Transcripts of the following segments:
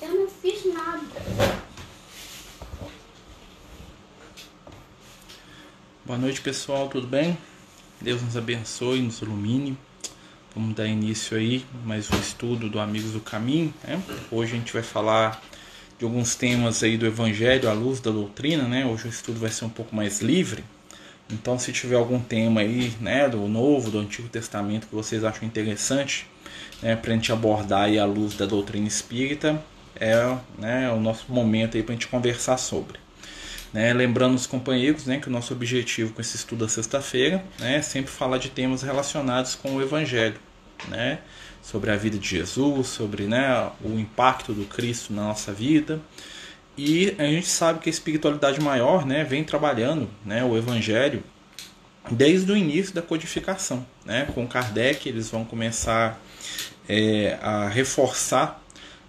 Eu não fiz nada. Boa noite, pessoal, tudo bem? Deus nos abençoe, nos ilumine. Vamos dar início aí mais um estudo do Amigos do Caminho. Né? Hoje a gente vai falar de alguns temas aí do Evangelho à luz da doutrina, né? Hoje o estudo vai ser um pouco mais livre. Então, se tiver algum tema aí, né, do Novo, do Antigo Testamento que vocês acham interessante, né, para a gente abordar aí à luz da doutrina espírita, é né, o nosso momento aí para a gente conversar sobre. Né, lembrando os companheiros né, que o nosso objetivo com esse estudo da sexta-feira né, é sempre falar de temas relacionados com o Evangelho, né, sobre a vida de Jesus, sobre né, o impacto do Cristo na nossa vida. E a gente sabe que a espiritualidade maior né, vem trabalhando né, o Evangelho desde o início da codificação. Né? Com Kardec, eles vão começar é, a reforçar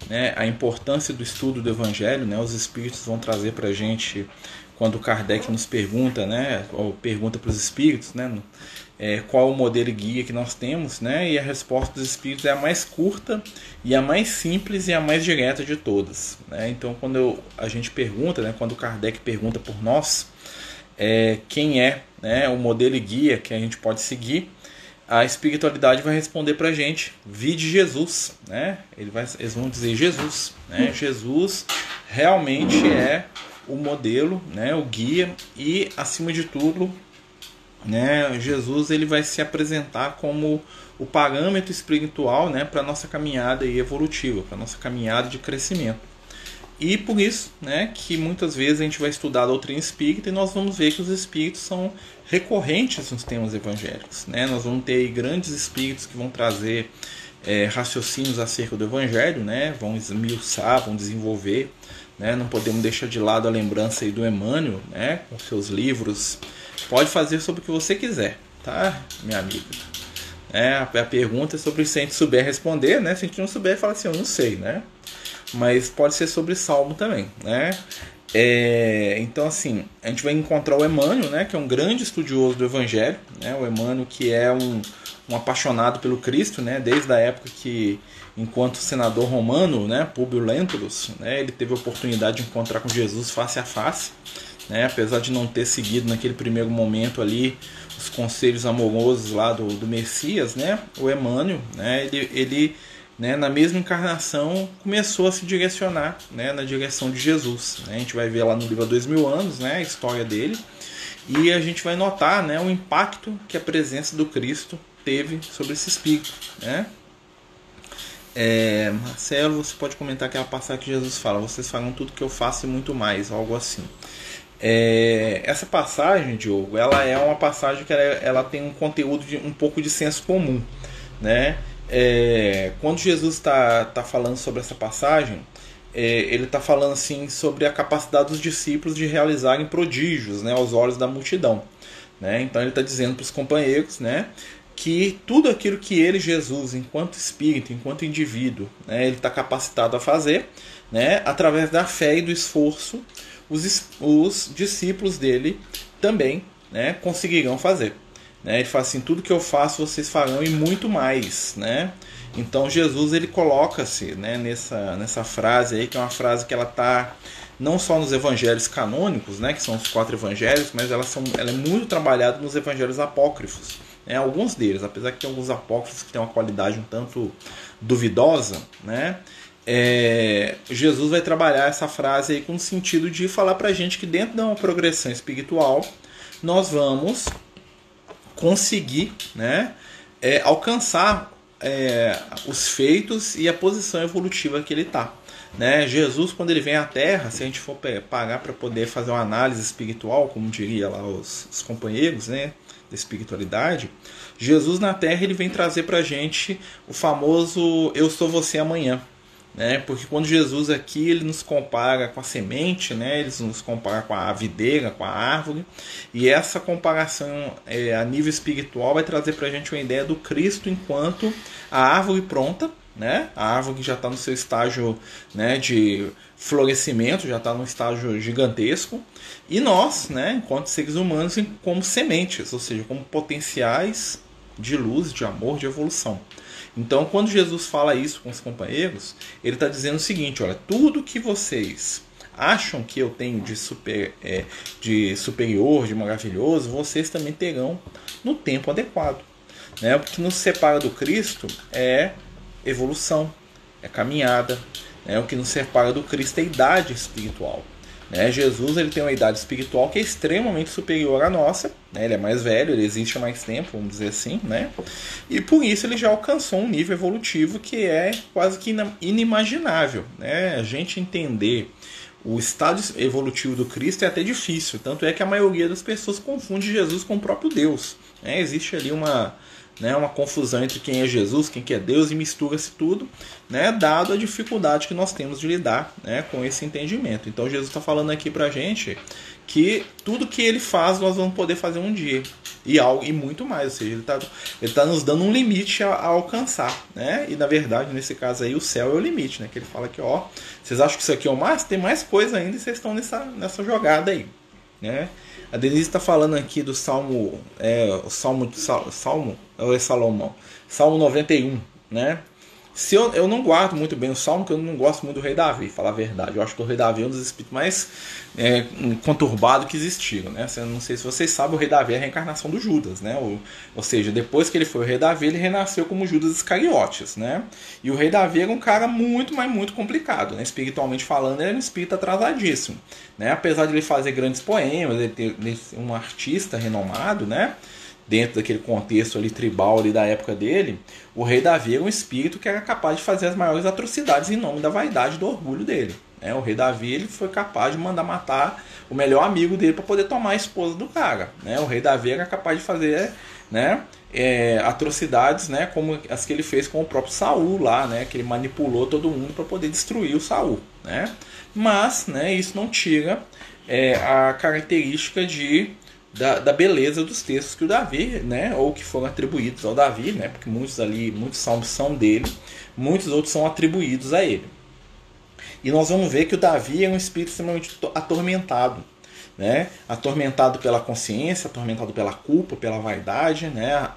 né, a importância do estudo do Evangelho, né, os Espíritos vão trazer para a gente, quando Kardec nos pergunta, né, ou pergunta para os Espíritos, né, é, qual o modelo guia que nós temos, né, e a resposta dos Espíritos é a mais curta e a mais simples e a mais direta de todas. Né? Então, quando eu, a gente pergunta, né, quando Kardec pergunta por nós, é, quem é né, o modelo guia que a gente pode seguir, a espiritualidade vai responder para a gente, vide Jesus, né? Ele vai, eles vão dizer Jesus, né? Jesus realmente é o modelo, né? O guia e acima de tudo, né? Jesus ele vai se apresentar como o parâmetro espiritual, né? Para nossa caminhada evolutiva, para nossa caminhada de crescimento. E por isso, né, que muitas vezes a gente vai estudar a doutrina espírita e nós vamos ver que os espíritos são recorrentes nos temas evangélicos. Né? Nós vamos ter grandes espíritos que vão trazer é, raciocínios acerca do evangelho, né? vão esmiuçar, vão desenvolver. Né? Não podemos deixar de lado a lembrança aí do Emmanuel, né? com seus livros. Pode fazer sobre o que você quiser, tá, minha amiga? É, a pergunta é sobre se a gente souber responder, né? Se a gente não souber, fala assim, eu não sei, né? Mas pode ser sobre Salmo também, né? É, então, assim, a gente vai encontrar o Emmanuel, né, que é um grande estudioso do Evangelho, né, o Emmanuel que é um, um apaixonado pelo Cristo, né, desde a época que, enquanto senador romano, né, Públio Lentulus, né, ele teve a oportunidade de encontrar com Jesus face a face, né, apesar de não ter seguido naquele primeiro momento ali os conselhos amorosos lá do, do Messias, né, o Emmanuel, né, ele, ele né, na mesma encarnação, começou a se direcionar né, na direção de Jesus. Né? A gente vai ver lá no livro há dois mil anos né, a história dele e a gente vai notar né, o impacto que a presença do Cristo teve sobre esse espírito. Né? É, Marcelo, você pode comentar aquela passagem que Jesus fala: Vocês falam tudo que eu faço e muito mais, algo assim. É, essa passagem, Diogo, ela é uma passagem que ela, ela tem um conteúdo de um pouco de senso comum, né? É, quando Jesus está tá falando sobre essa passagem, é, ele está falando assim sobre a capacidade dos discípulos de realizarem prodígios né, aos olhos da multidão. Né? Então ele está dizendo para os companheiros né, que tudo aquilo que ele, Jesus, enquanto espírito, enquanto indivíduo, né, ele está capacitado a fazer, né, através da fé e do esforço, os, os discípulos dele também né, conseguirão fazer. Né? Ele fala assim: tudo que eu faço vocês farão e muito mais. Né? Então Jesus ele coloca-se né, nessa, nessa frase aí, que é uma frase que ela está não só nos evangelhos canônicos, né, que são os quatro evangelhos, mas ela, são, ela é muito trabalhada nos evangelhos apócrifos. Né, alguns deles, apesar que tem alguns apócrifos que têm uma qualidade um tanto duvidosa, né, é, Jesus vai trabalhar essa frase aí com o sentido de falar para a gente que dentro de uma progressão espiritual nós vamos conseguir né, é, alcançar é, os feitos e a posição evolutiva que ele está. Né? Jesus, quando ele vem à Terra, se a gente for pagar para poder fazer uma análise espiritual, como diria lá os, os companheiros né, da espiritualidade, Jesus na Terra ele vem trazer para a gente o famoso Eu sou você amanhã né? Porque quando Jesus aqui ele nos compara com a semente, né? Ele nos compara com a videira, com a árvore, e essa comparação é, a nível espiritual vai trazer para a gente uma ideia do Cristo enquanto a árvore pronta, né? A árvore que já está no seu estágio, né? De florescimento, já está num estágio gigantesco, e nós, né? Enquanto seres humanos, como sementes, ou seja, como potenciais de luz, de amor, de evolução. Então, quando Jesus fala isso com os companheiros, ele está dizendo o seguinte: olha, tudo que vocês acham que eu tenho de, super, é, de superior, de maravilhoso, vocês também terão no tempo adequado. Né? O que nos separa do Cristo é evolução, é caminhada. Né? O que nos separa do Cristo é idade espiritual. Né? Jesus ele tem uma idade espiritual que é extremamente superior à nossa. Né? Ele é mais velho, ele existe há mais tempo, vamos dizer assim. Né? E por isso ele já alcançou um nível evolutivo que é quase que inimaginável. Né? A gente entender o estado evolutivo do Cristo é até difícil. Tanto é que a maioria das pessoas confunde Jesus com o próprio Deus. Né? Existe ali uma, né, uma confusão entre quem é Jesus, quem que é Deus e mistura-se tudo, né, dado a dificuldade que nós temos de lidar né, com esse entendimento. Então Jesus está falando aqui para gente que tudo que ele faz nós vamos poder fazer um dia e algo e muito mais, ou seja, ele está ele tá nos dando um limite a, a, alcançar, né? E na verdade nesse caso aí o céu é o limite, né? Que ele fala que ó, vocês acham que isso aqui é o mais, tem mais coisa ainda e vocês estão nessa nessa jogada aí, né? A Denise está falando aqui do Salmo, é, o Salmo, Salmo, ou é Salomão? Salmo 91, né? Se eu, eu não guardo muito bem o Salmo, porque eu não gosto muito do rei Davi, falar a verdade. Eu acho que o rei Davi é um dos espíritos mais é, conturbados que existiram. Né? Não sei se vocês sabem, o rei Davi é a reencarnação do Judas. Né? Ou, ou seja, depois que ele foi o rei Davi, ele renasceu como Judas Iscariotes. Né? E o rei Davi era um cara muito, mas muito complicado. Né? Espiritualmente falando, ele era um espírito atrasadíssimo. Né? Apesar de ele fazer grandes poemas, ele ter ele um artista renomado, né? Dentro daquele contexto ali tribal ali da época dele, o rei Davi era um espírito que era capaz de fazer as maiores atrocidades em nome da vaidade e do orgulho dele. Né? O rei Davi ele foi capaz de mandar matar o melhor amigo dele para poder tomar a esposa do cara. Né? O rei Davi era capaz de fazer né, é, atrocidades né, como as que ele fez com o próprio Saul lá, né, que ele manipulou todo mundo para poder destruir o Saul. Né? Mas né, isso não tira é, a característica de da, da, beleza dos textos que o Davi, né, ou que foram atribuídos ao Davi, né, porque muitos ali, muitos salmos são dele, muitos outros são atribuídos a ele. E nós vamos ver que o Davi é um espírito extremamente atormentado, né, atormentado pela consciência, atormentado pela culpa, pela vaidade, né,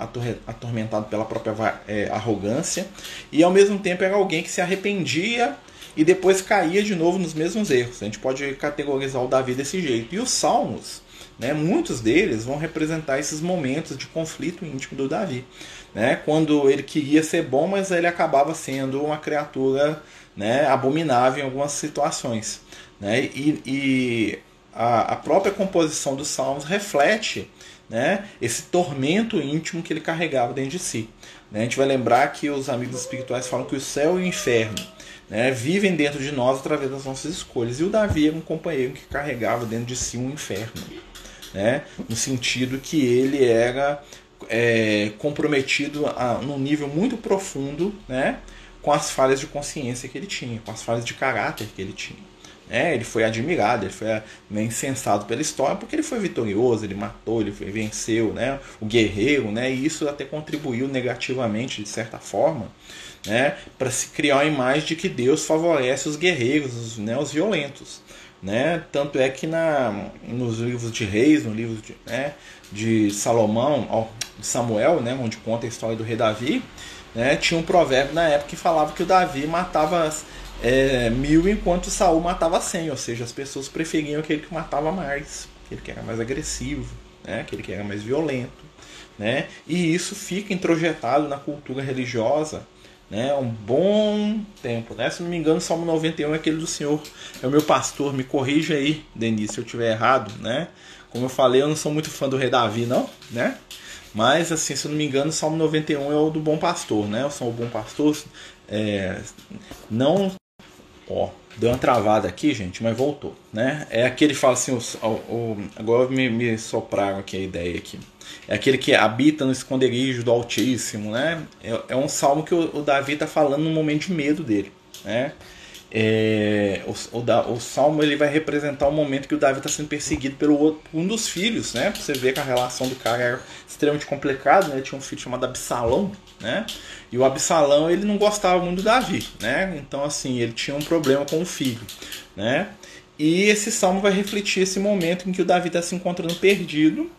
atormentado pela própria é, arrogância, e ao mesmo tempo era alguém que se arrependia e depois caía de novo nos mesmos erros. A gente pode categorizar o Davi desse jeito. E os salmos né? Muitos deles vão representar esses momentos de conflito íntimo do Davi. Né? Quando ele queria ser bom, mas ele acabava sendo uma criatura né, abominável em algumas situações. Né? E, e a, a, própria composição dos Salmos reflete né, esse tormento íntimo que ele carregava dentro de si. Né? A gente vai lembrar que os amigos espirituais falam que o céu e o inferno né, vivem dentro de nós através das nossas escolhas. E o Davi era um companheiro que carregava dentro de si um inferno né? no sentido que ele era é, comprometido a, num nível muito profundo né? com as falhas de consciência que ele tinha, com as falhas de caráter que ele tinha. É, ele foi admirado, ele foi né, incensado pela história porque ele foi vitorioso, ele matou, ele foi, venceu, né, o guerreiro, né, e isso até contribuiu negativamente de certa forma, né, para se criar uma imagem de que Deus favorece os guerreiros, os, né, os violentos. Né? Tanto é que na, nos livros de Reis, no livro de, né, de Salomão, ó, de Samuel, né, onde conta a história do rei Davi, né, tinha um provérbio na época que falava que o Davi matava é, mil enquanto Saul matava cem, ou seja, as pessoas preferiam aquele que matava mais, aquele que era mais agressivo, né, aquele que era mais violento. Né? E isso fica introjetado na cultura religiosa né, um bom tempo. Né? Se não me engano, o Salmo 91 é aquele do Senhor, é o meu pastor, me corrija aí, Denise, se eu estiver errado, né? Como eu falei, eu não sou muito fã do rei Davi, não, né? Mas, assim, se eu não me engano, o Salmo 91 é o do bom pastor, né? O Salmo bom pastor, é, não... Ó, deu uma travada aqui, gente, mas voltou, né? É aquele que fala assim, o, o, agora me, me sopraram aqui a ideia aqui é aquele que habita no esconderijo do Altíssimo, né? É, é um salmo que o, o Davi está falando no momento de medo dele, né? É, o, o, o, salmo ele vai representar o momento que o Davi está sendo perseguido pelo outro, um dos filhos, né? Você ver que a relação do cara era extremamente complicada, né? Ele tinha um filho chamado Absalão, né? E o Absalão ele não gostava muito do Davi, né? Então assim ele tinha um problema com o filho, né? E esse salmo vai refletir esse momento em que o Davi está se encontrando perdido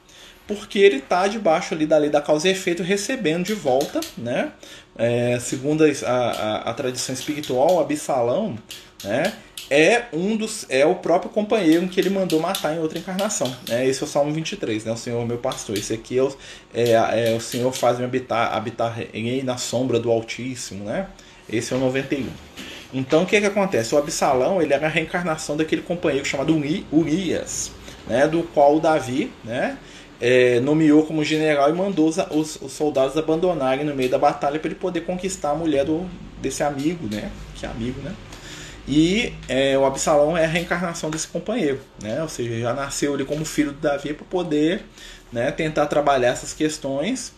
porque ele está debaixo ali da lei da causa e efeito, recebendo de volta, né? É, segundo a, a, a, tradição espiritual, Absalão, né? É um dos é o próprio companheiro que ele mandou matar em outra encarnação. Né? Esse é o Salmo 23, né? O Senhor meu pastor. Esse aqui é o, é, é o Senhor faz-me habitar, habitar na sombra do Altíssimo, né? Esse é o 91. Então o que, que acontece? O Absalão ele era a reencarnação daquele companheiro chamado Urias, né? Do qual o Davi, né? É, nomeou como general e mandou os, os, os, soldados abandonarem no meio da batalha para ele poder conquistar a mulher do, desse amigo, né? Que é amigo, né? E é, o Absalão é a reencarnação desse companheiro, né? Ou seja, já nasceu ele como filho de Davi para poder né, tentar trabalhar essas questões.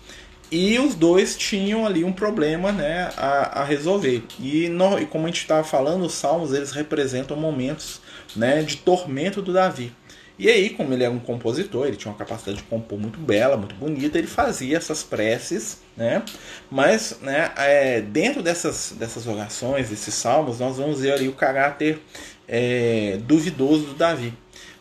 E os dois tinham ali um problema né, a, a resolver. E, no, e como a gente estava falando, os salmos eles representam momentos né, de tormento do Davi. E aí, como ele era um compositor, ele tinha uma capacidade de compor muito bela, muito bonita, ele fazia essas preces, né? Mas, né, é, dentro dessas, dessas orações, desses salmos, nós vamos ver ali o caráter é, duvidoso do Davi.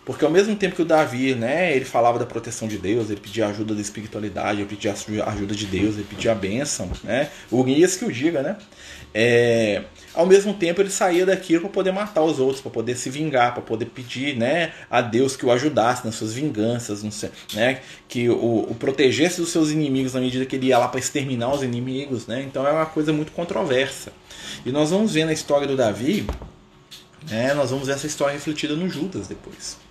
Porque ao mesmo tempo que o Davi, né, ele falava da proteção de Deus, ele pedia ajuda da espiritualidade, ele pedia ajuda de Deus, ele pedia a bênção, né? Urias que o diga, né? É, ao mesmo tempo ele saía daquilo para poder matar os outros, para poder se vingar, para poder pedir, né, a Deus que o ajudasse nas suas vinganças, né, que o, o protegesse dos seus inimigos na medida que ele ia lá para exterminar os inimigos, né? Então é uma coisa muito controversa. E nós vamos ver na história do Davi, né, nós vamos ver essa história refletida no Judas depois.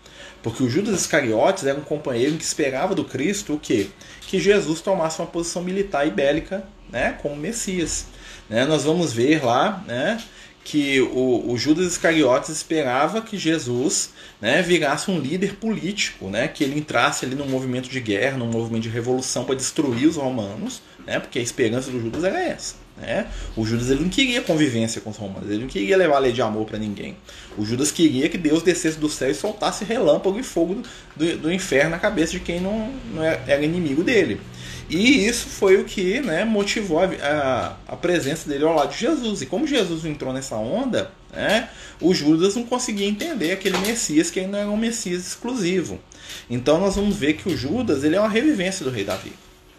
Porque o Judas Iscariotes era um companheiro que esperava do Cristo o quê? Que Jesus tomasse uma posição militar e bélica né, como Messias. Né? Nós vamos ver lá né, que o, o, Judas Iscariotes esperava que Jesus né, virasse um líder político, né, que ele entrasse ali num movimento de guerra, num movimento de revolução para destruir os romanos, né, porque a esperança do Judas era essa. Né? O Judas ele não queria convivência com os romanos, ele não queria levar a lei de amor para ninguém. O Judas queria que Deus descesse do céu e soltasse relâmpago e fogo do, do inferno na cabeça de quem não, não era inimigo dele. E isso foi o que né, motivou a, a, a, presença dele ao lado de Jesus. E como Jesus entrou nessa onda, né, o Judas não conseguia entender aquele Messias que ainda era um Messias exclusivo. Então nós vamos ver que o Judas ele é uma revivência do rei Davi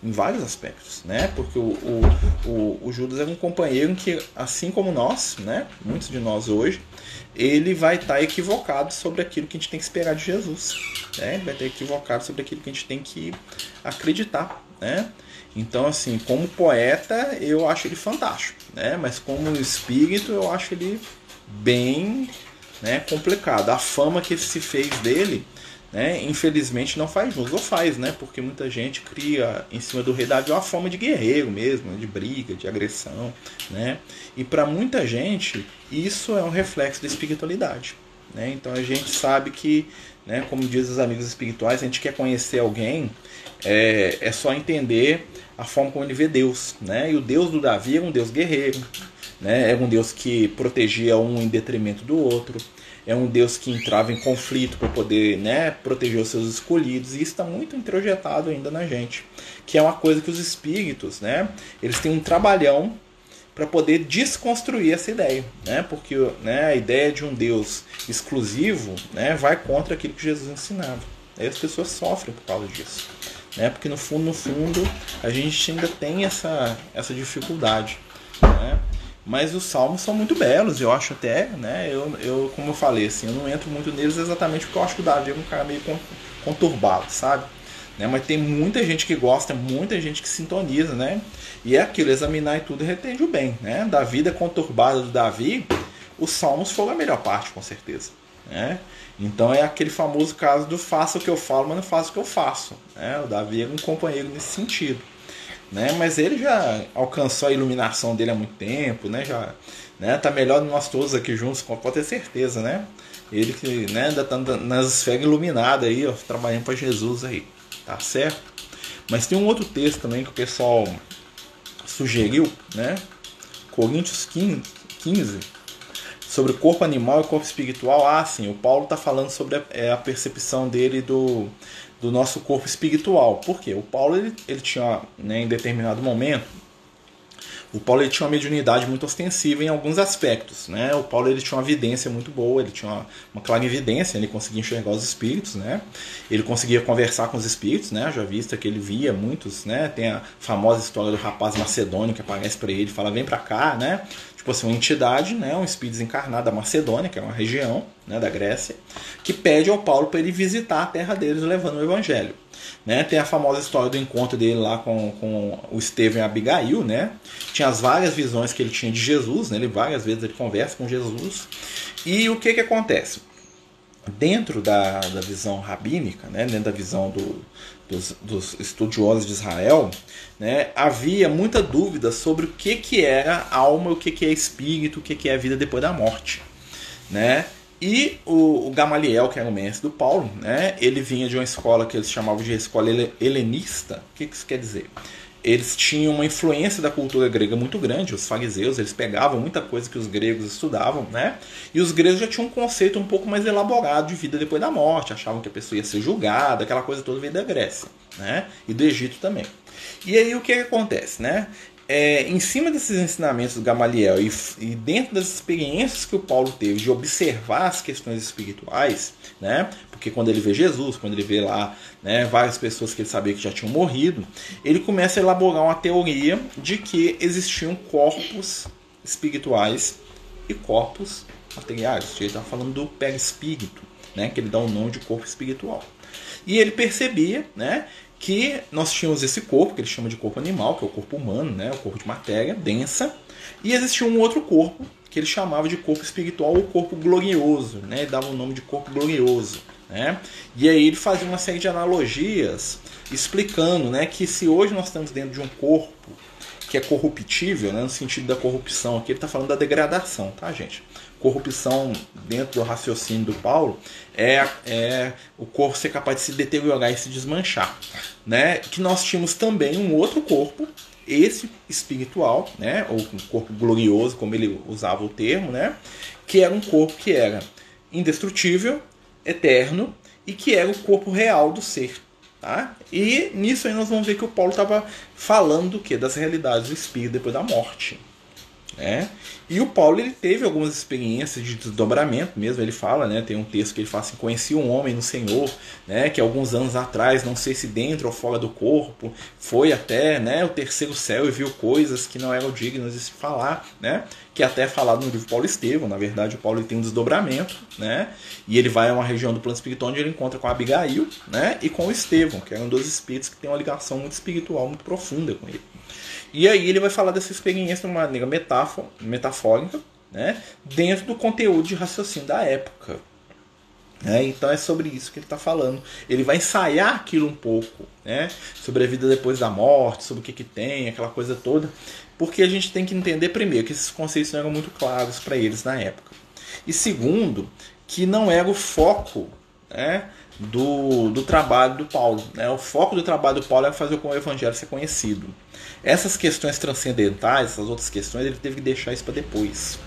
em vários aspectos, né? Porque o, o, o, o Judas é um companheiro que, assim como nós, né? Muitos de nós hoje, ele vai estar tá equivocado sobre aquilo que a gente tem que esperar de Jesus, né? Vai estar equivocado sobre aquilo que a gente tem que acreditar, né? Então, assim, como poeta, eu acho ele fantástico, né? Mas como espírito, eu acho ele bem né, complicado. A fama que se fez dele né, infelizmente não faz jus, ou faz, né, porque muita gente cria em cima do rei Davi uma forma de guerreiro mesmo, né, de briga, de agressão, né, e para muita gente isso é um reflexo da espiritualidade, né, então a gente sabe que, né, como diz os amigos espirituais, a gente quer conhecer alguém, é, é só entender a forma como ele vê Deus, né, e o Deus do Davi é um Deus guerreiro, né, é um Deus que protegia um em detrimento do outro, é um Deus que entrava em conflito para poder né, proteger os seus escolhidos, e isso está muito introjetado ainda na gente, que é uma coisa que os espíritos, né, eles têm um trabalhão para poder desconstruir essa ideia, né, porque né, a ideia de um Deus exclusivo né, vai contra aquilo que Jesus ensinava. Aí as pessoas sofrem por causa disso, né, porque no fundo, no fundo, a gente ainda tem essa, essa dificuldade. Né? Mas os salmos são muito belos, eu acho até, né? Eu, eu, como eu falei, assim, eu não entro muito neles exatamente porque eu acho que o Davi é um cara meio conturbado, sabe? Né? Mas tem muita gente que gosta, muita gente que sintoniza, né? E é aquilo, examinar e tudo retende o bem, né? Da vida conturbada do Davi, os salmos foram a melhor parte, com certeza. Né? Então é aquele famoso caso do faça o que eu falo, mas não faça o que eu faço. Né? O Davi é um companheiro nesse sentido né? Mas ele já alcançou a iluminação dele há muito tempo, né? Já, né? Tá melhor de nós todos aqui juntos, pode ter certeza, né? Ele que, né? Ainda tá nas esferas iluminadas aí, ó, trabalhando para Jesus aí, tá certo? Mas tem um outro texto também que o pessoal sugeriu, né? Coríntios 15, 15 sobre o corpo animal e corpo espiritual. Ah, sim, o Paulo está falando sobre a, é, a percepção dele do, do nosso corpo espiritual. Por quê? O Paulo ele, ele tinha, né, em determinado momento, o Paulo ele tinha uma mediunidade muito ostensiva em alguns aspectos, né? O Paulo ele tinha uma vidência muito boa, ele tinha uma, uma clara evidência, ele conseguia enxergar os espíritos, né? Ele conseguia conversar com os espíritos, né? Já vista que ele via muitos, né? Tem a famosa história do rapaz macedônio que aparece para ele, fala vem para cá, né? Tipo assim, uma entidade, né? Um espírito desencarnado da Macedônia, que é uma região, né? Da Grécia, que pede ao Paulo para ele visitar a terra deles levando o evangelho. Né? Tem a famosa história do encontro dele lá com, com o Estevão e Abigail, né? Tinha as várias visões que ele tinha de Jesus, né? Ele várias vezes ele conversa com Jesus. E o que que acontece? Dentro da, da visão rabínica, né? dentro da visão do, dos, dos, estudiosos de Israel, né? havia muita dúvida sobre o que, que era alma, o que, que é espírito, o que, que é vida depois da morte. Né? E o, o, Gamaliel, que era o mestre do Paulo, né, ele vinha de uma escola que eles chamavam de escola helenista. O que isso quer dizer? Eles tinham uma influência da cultura grega muito grande, os fariseus, eles pegavam muita coisa que os gregos estudavam, né? E os gregos já tinham um conceito um pouco mais elaborado de vida depois da morte, achavam que a pessoa ia ser julgada, aquela coisa toda veio da Grécia, né? E do Egito também. E aí o que, que acontece, né? é, em cima desses ensinamentos do Gamaliel e, e, dentro das experiências que o Paulo teve de observar as questões espirituais, né? Porque quando ele vê Jesus, quando ele vê lá né, várias pessoas que ele sabia que já tinham morrido, ele começa a elaborar uma teoria de que existiam corpos espirituais e corpos materiais. Ele está falando do perispírito, né? Que ele dá o nome de corpo espiritual. E ele percebia, né? que nós tínhamos esse corpo, que ele chama de corpo animal, que é o corpo humano, né, o corpo de matéria densa, e existia um outro corpo que ele chamava de corpo espiritual ou corpo glorioso, né, ele dava o nome de corpo glorioso. Né? E aí ele fazia uma série de analogias explicando né, que se hoje nós estamos dentro de um corpo que é corruptível, né, no sentido da corrupção, aqui ele está falando da degradação, tá, gente? corrupção dentro do raciocínio do Paulo é, é o corpo ser capaz de se deteriorar e se desmanchar. Né? Que nós tínhamos também um outro corpo, esse espiritual, né? ou um corpo glorioso, como ele usava o termo, né? que era um corpo que era indestrutível, eterno e que era o corpo real do ser. Tá? E nisso aí nós vamos ver que o Paulo estava falando do que? Das realidades do espírito depois da morte. Né? E o Paulo ele teve algumas experiências de desdobramento mesmo, ele fala, né, tem um texto que ele fala assim, conheci um homem no Senhor, né, que alguns anos atrás, não sei se dentro ou fora do corpo, foi até, né, o terceiro céu e viu coisas que não eram dignas de se falar, né, que é até falado no livro Paulo Estevão, na verdade o Paulo tem um desdobramento, né, e ele vai a uma região do plano espiritual onde ele encontra com Abigail, né, e com o Estevão, que eram dois espíritos que têm uma ligação muito espiritual, muito profunda com ele. E aí ele vai falar dessa experiência de uma maneira metafórica, né, dentro do conteúdo de raciocínio da época. É, então é sobre isso que ele está falando. Ele vai ensaiar aquilo um pouco, né, sobre a vida depois da morte, sobre o que, que tem, aquela coisa toda, porque a gente tem que entender primeiro que esses conceitos não eram muito claros para eles na época. E segundo, que não era o foco né, do, do trabalho do Paulo. Né? O foco do trabalho do Paulo é fazer o evangelho ser conhecido. Essas questões transcendentais, essas outras questões, ele teve que deixar isso para depois.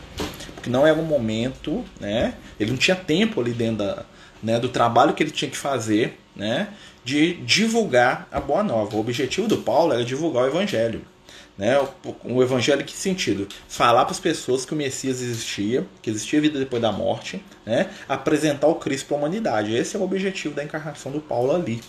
Porque não era um momento, né? ele não tinha tempo ali dentro da, né, do trabalho que ele tinha que fazer né, de divulgar a Boa Nova. O objetivo do Paulo era divulgar o evangelho. Né? O, o evangelho em que sentido? Falar para as pessoas que o Messias existia, que existia vida depois da morte, né? apresentar o Cristo para a humanidade. Esse é o objetivo da encarnação do Paulo ali.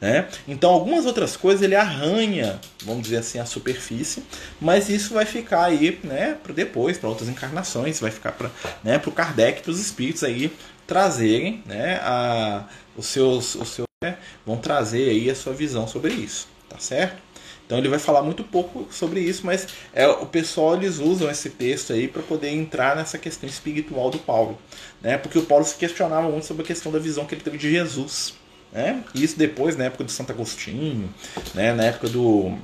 Né? Então, algumas outras coisas ele arranha, vamos dizer assim, a superfície, mas isso vai ficar aí né, para depois, para outras encarnações, vai ficar para né, o Kardec, para os espíritos aí trazerem né, a, os seus, os seus né, vão trazer aí a sua visão sobre isso, tá certo? Então ele vai falar muito pouco sobre isso, mas é, o pessoal eles usam esse texto aí para poder entrar nessa questão espiritual do Paulo, né? Porque o Paulo se questionava muito sobre a questão da visão que ele teve de Jesus, né? Isso depois na época do Santo Agostinho, né? Na época do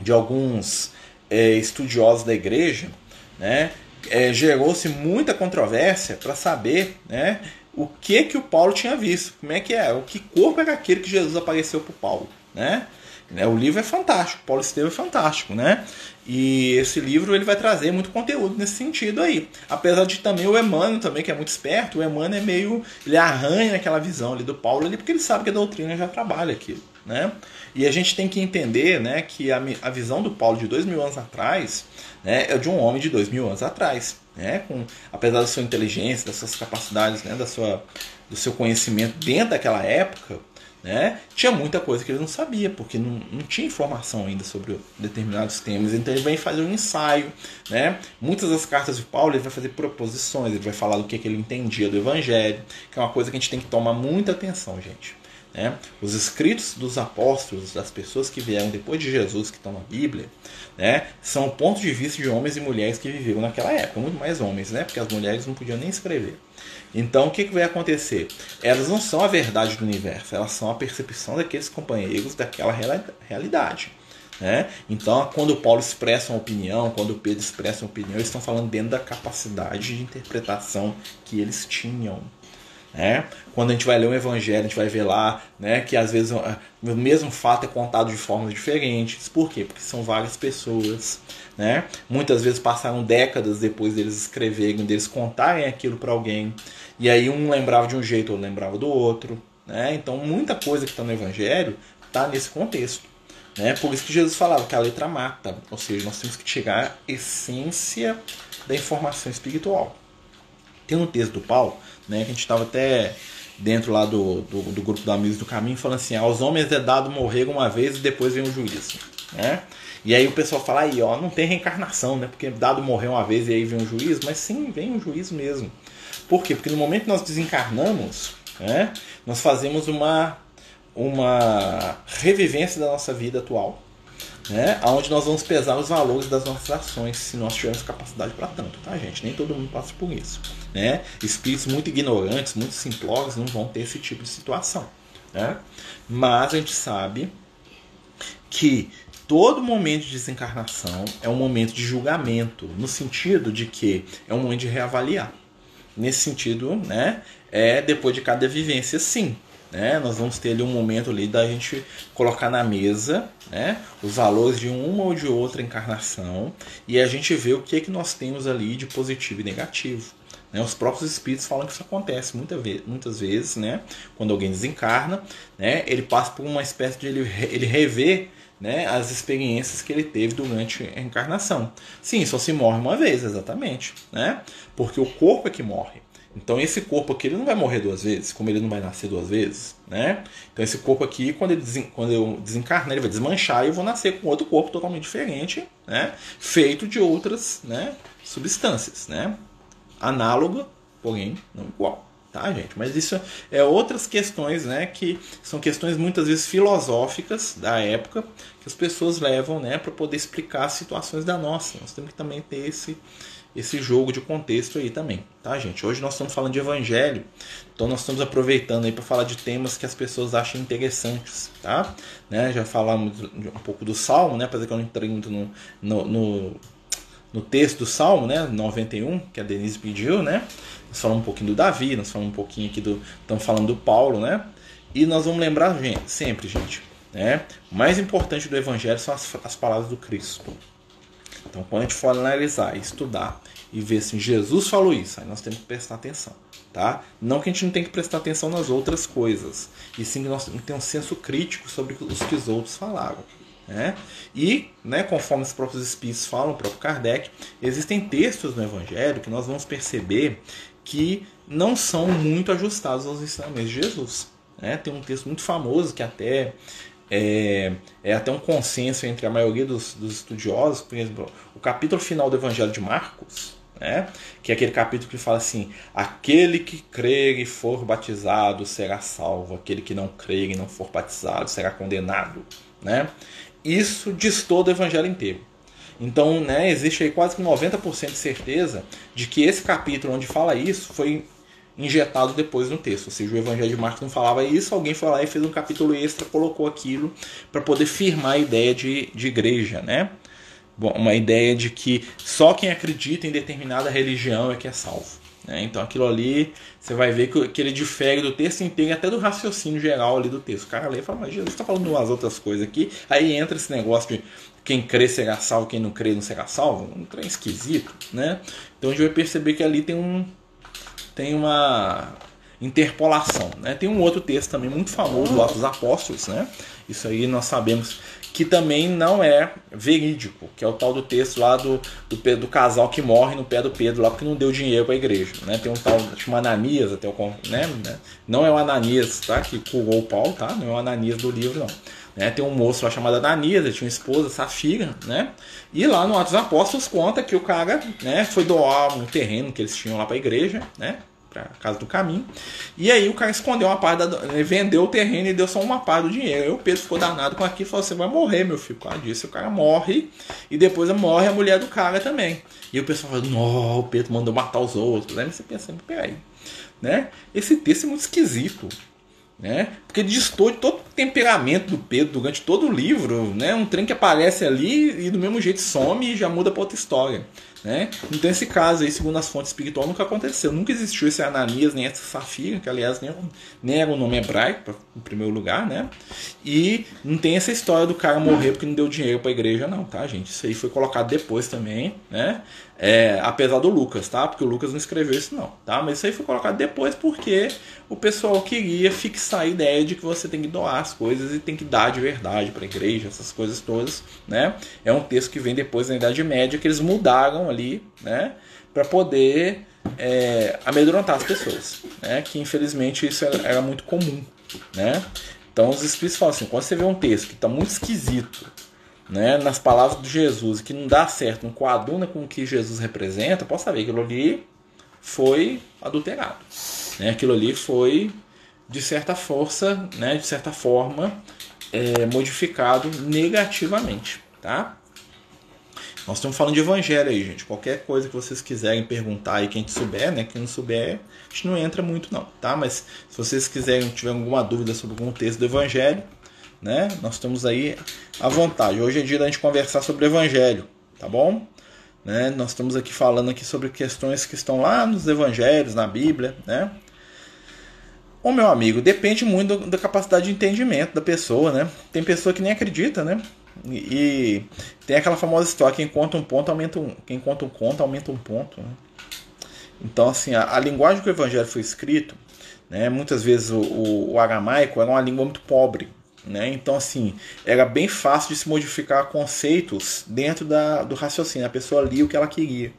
de alguns é, estudiosos da igreja, né? É, gerou-se muita controvérsia para saber, né? O que que o Paulo tinha visto, como é que é, o que corpo era aquele que Jesus apareceu para Paulo, né? Né? O livro é fantástico, Paulo Estevam é fantástico, né? E esse livro ele vai trazer muito conteúdo nesse sentido aí. Apesar de também o Emmanuel também, que é muito esperto, o Emmanuel é meio. ele arranha aquela visão ali do Paulo ali, porque ele sabe que a doutrina já trabalha aquilo. né? E a gente tem que entender né, que a, a visão do Paulo de dois mil anos atrás né, é de um homem de dois mil anos atrás. Né, com, apesar da sua inteligência, das suas capacidades, né, da sua, do seu conhecimento dentro daquela época, né, tinha muita coisa que ele não sabia, porque não, não tinha informação ainda sobre determinados temas. Então ele vem fazer um ensaio. Né? Muitas das cartas de Paulo ele vai fazer proposições, ele vai falar do que, que ele entendia do Evangelho, que é uma coisa que a gente tem que tomar muita atenção, gente. Né? Os escritos dos apóstolos, das pessoas que vieram depois de Jesus, que estão na Bíblia, né, são pontos de vista de homens e mulheres que viveram naquela época, muito mais homens, né, porque as mulheres não podiam nem escrever. Então, o que, que vai acontecer? Elas não são a verdade do universo, elas são a percepção daqueles companheiros daquela realidade. Né? Então, quando Paulo expressa uma opinião, quando Pedro expressa uma opinião, eles estão falando dentro da capacidade de interpretação que eles tinham. Né? Quando a gente vai ler um evangelho, a gente vai ver lá né, que às vezes o mesmo fato é contado de formas diferentes. Por quê? Porque são várias pessoas. Né? Muitas vezes passaram décadas depois deles escreverem, deles contarem aquilo para alguém. E aí um lembrava de um jeito, outro lembrava do outro. Né? Então muita coisa que está no evangelho está nesse contexto. Né? Por isso que Jesus falava que a letra mata. Ou seja, nós temos que tirar a essência da informação espiritual. Tem um texto do Paulo né? Que a gente estava até dentro lá do, do, do, grupo do Amigos do Caminho, falando assim, aos homens é dado morrer uma vez e depois vem o juízo, né? E aí o pessoal fala aí, ó, não tem reencarnação, né? Porque dado morrer uma vez e aí vem o juízo, mas sim, vem o juízo mesmo. Por quê? Porque no momento que nós desencarnamos, né, nós fazemos uma, uma revivência da nossa vida atual, né? Onde nós vamos pesar os valores das nossas ações, se nós tivermos capacidade para tanto, tá, gente? Nem todo mundo passa por isso. Né? Espíritos muito ignorantes, muito simplórios, não vão ter esse tipo de situação. Né? Mas a gente sabe que todo momento de desencarnação é um momento de julgamento, no sentido de que é um momento de reavaliar. Nesse sentido, né, é depois de cada vivência, sim. Né? Nós vamos ter ali um momento ali da gente colocar na mesa né, os valores de uma ou de outra encarnação e a gente ver o que, é que nós temos ali de positivo e negativo. Né? Os próprios espíritos falam que isso acontece muita vez, muitas vezes, né? quando alguém desencarna, né? ele passa por uma espécie de ele, ele rever né, as experiências que ele teve durante a encarnação. Sim, só se morre uma vez, exatamente, né? Porque o corpo é que morre. Então esse corpo aqui ele não vai morrer duas vezes, como ele não vai nascer duas vezes, né? Então esse corpo aqui, quando, ele desen, quando eu desencarnar, ele vai desmanchar e eu vou nascer com outro corpo totalmente diferente, né? Feito de outras, né? Substâncias, né? Análoga, porém não igual, tá, gente? Mas isso é outras questões, né? Que são questões muitas vezes filosóficas da época que as pessoas levam, né? Para poder explicar situações da nossa. Nós temos que também ter esse esse jogo de contexto aí também, tá, gente? Hoje nós estamos falando de evangelho, então nós estamos aproveitando aí para falar de temas que as pessoas acham interessantes, tá? Né? Já falamos um pouco do Salmo, né? Apesar que eu não entrei muito no, no, no, no texto do Salmo, né? 91, que a Denise pediu, né? Nós falamos um pouquinho do Davi, nós falamos um pouquinho aqui do. Estamos falando do Paulo, né? E nós vamos lembrar gente, sempre, gente, né? O mais importante do evangelho são as, as palavras do Cristo. Então, quando a gente for analisar, estudar e ver se Jesus falou isso, aí nós temos que prestar atenção, tá? Não que a gente não tem que prestar atenção nas outras coisas, e sim que nós temos que ter um senso crítico sobre os que os outros falaram. Né? E, né, conforme os próprios espíritos falam, o próprio Kardec, existem textos no Evangelho que nós vamos perceber que não são muito ajustados aos ensinamentos de Jesus. Né? Tem um texto muito famoso que até é, é até um consenso entre a maioria dos, dos, estudiosos, por exemplo, o capítulo final do Evangelho de Marcos, né, que é aquele capítulo que fala assim: aquele que crer e for batizado será salvo, aquele que não crer e não for batizado será condenado. Né? Isso diz todo o Evangelho inteiro. Então, né, existe aí quase que 90% de certeza de que esse capítulo onde fala isso foi injetado depois no texto. Ou seja, o Evangelho de Marcos não falava isso, alguém foi lá e fez um capítulo extra, colocou aquilo para poder firmar a ideia de, de igreja, né? Bom, uma ideia de que só quem acredita em determinada religião é que é salvo. Né? Então aquilo ali, você vai ver que, que ele difere do texto inteiro até do raciocínio geral ali do texto. O cara lê e fala, mas Jesus está falando umas outras coisas aqui. Aí entra esse negócio de quem crê será salvo, quem não crê não será salvo. Um trem esquisito, né? Então a gente vai perceber que ali tem um, tem uma interpolação. Né? Tem um outro texto também muito famoso, Atos dos Apóstolos, né? Isso aí nós sabemos que também não é verídico, que é o tal do texto lá do, do, do casal que morre no pé do Pedro, lá porque não deu dinheiro para a igreja. Né? Tem um tal, chama Ananias, até o, né? não é o Ananias tá? que curou o Paulo, tá? não é o Ananias do livro, não. Né? Tem um moço lá chamado Ananias, ele tinha uma esposa, Safira, né? E lá no Atos dos Apóstolos conta que o cara né, foi doar um terreno que eles tinham lá para a igreja, né? para casa do caminho. E aí o cara escondeu uma parte, da, vendeu o terreno e deu só uma parte do dinheiro. Aí o Pedro ficou danado com aquilo e falou: Você vai morrer, meu filho. Por causa disso, o cara morre e depois morre a mulher do cara também. E o pessoal fala: Não, o Pedro mandou matar os outros. Aí você pensa: Peraí, né? Esse texto é muito esquisito. Né? Porque distor de todo o temperamento do Pedro durante todo o livro, né? Um trem que aparece ali e do mesmo jeito some e já muda para outra história. Né? Então esse caso aí, segundo as fontes espirituais, nunca aconteceu. Nunca existiu esse Ananias nem essa Safira, que aliás nem, nem era o nome hebraico, em primeiro lugar, né? E não tem essa história do cara morrer porque não deu dinheiro para a igreja, não, tá, gente? Isso aí foi colocado depois também, né? É, apesar do Lucas, tá? Porque o Lucas não escreveu isso, não, tá? Mas isso aí foi colocado depois porque o pessoal queria fixar a ideia de que você tem que doar as coisas e tem que dar de verdade para a igreja, essas coisas todas, né? É um texto que vem depois da Idade Média que eles mudaram ali, né? Para poder é, amedrontar as pessoas, né? Que infelizmente isso era, era muito comum, né? Então os espíritos falam assim: quando você vê um texto que está muito esquisito, né, nas palavras de Jesus, que não dá certo, não coaduna com o que Jesus representa, posso saber que aquilo ali foi adulterado. Né? Aquilo ali foi, de certa força, né, de certa forma, é, modificado negativamente. Tá? Nós estamos falando de evangelho aí, gente. Qualquer coisa que vocês quiserem perguntar aí, quem souber, né? Quem não souber, a gente não entra muito não, tá? Mas se vocês quiserem, tiverem alguma dúvida sobre algum texto do evangelho, né? Nós estamos aí à vontade. Hoje é dia da gente conversar sobre o evangelho, tá bom? Né? Nós estamos aqui falando aqui sobre questões que estão lá nos evangelhos, na Bíblia, né? Ô meu amigo, depende muito da capacidade de entendimento da pessoa, né? Tem pessoa que nem acredita, né? E, tem aquela famosa história, quem conta um ponto aumenta um, quem conta um conto aumenta um ponto, né? Então assim, a, a linguagem que o evangelho foi escrito, né? Muitas vezes o, o, o aramaico era uma língua muito pobre, né? Então, assim, era bem fácil de se modificar conceitos dentro da, do raciocínio. A pessoa lia o que ela queria.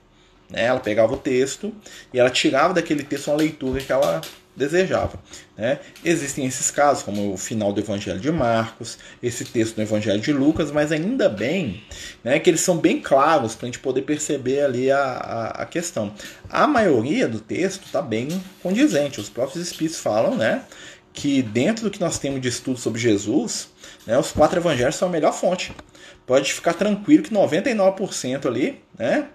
Né? Ela pegava o texto e ela tirava daquele texto uma leitura que ela desejava. Né? Existem esses casos, como o final do Evangelho de Marcos, esse texto do Evangelho de Lucas, mas ainda bem né, que eles são bem claros para a gente poder perceber ali a, a, a questão. A maioria do texto está bem condizente. Os próprios Espíritos falam né, que dentro do que nós temos de estudo sobre Jesus, né, os quatro evangelhos são a melhor fonte. Pode ficar tranquilo que 99% ali, né?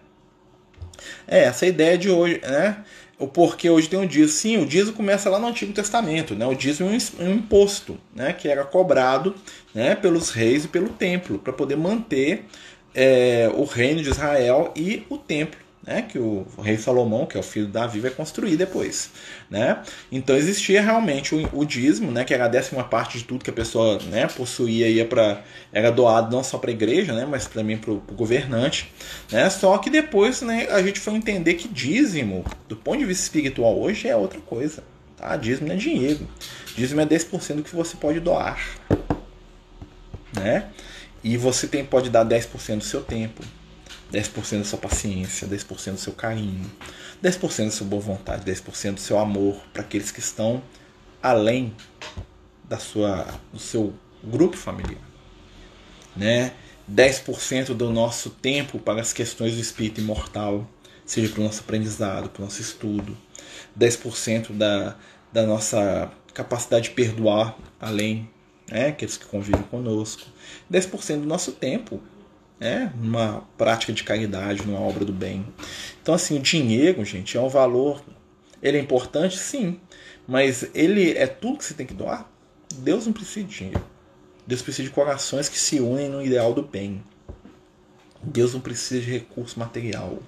É essa ideia de hoje, né? O porquê hoje tem um dízimo. Sim, o dízimo começa lá no Antigo Testamento, né? O dízimo é um imposto, né? Que era cobrado, né? Pelos reis e pelo templo para poder manter é, o reino de Israel e o templo né, que o rei Salomão, que é o filho de Davi, vai construir depois. Né? Então existia realmente o, o dízimo, né, que era a décima parte de tudo que a pessoa né, possuía, ia pra, era doado não só para a igreja, né, mas também para o governante. Né? Só que depois né, a gente foi entender que dízimo, do ponto de vista espiritual hoje, é outra coisa. Tá? Dízimo não é dinheiro. Dízimo é 10% do que você pode doar. Né? E você tem, pode dar 10% do seu tempo, 10% da sua paciência, 10% do seu carinho, 10% da sua boa vontade, 10% do seu amor para aqueles que estão além da sua, do seu grupo familiar. Né? 10% do nosso tempo para as questões do espírito imortal, seja para o nosso aprendizado, para o nosso estudo. 10% da, da nossa capacidade de perdoar além, né? aqueles que convivem conosco. 10% do nosso tempo né, numa prática de caridade, numa obra do bem. Então, assim, o dinheiro, gente, é um valor. Ele é importante, sim, mas ele é tudo que você tem que doar. Deus não precisa de dinheiro. Deus precisa de corações que se unem no ideal do bem. Deus não precisa de recurso material.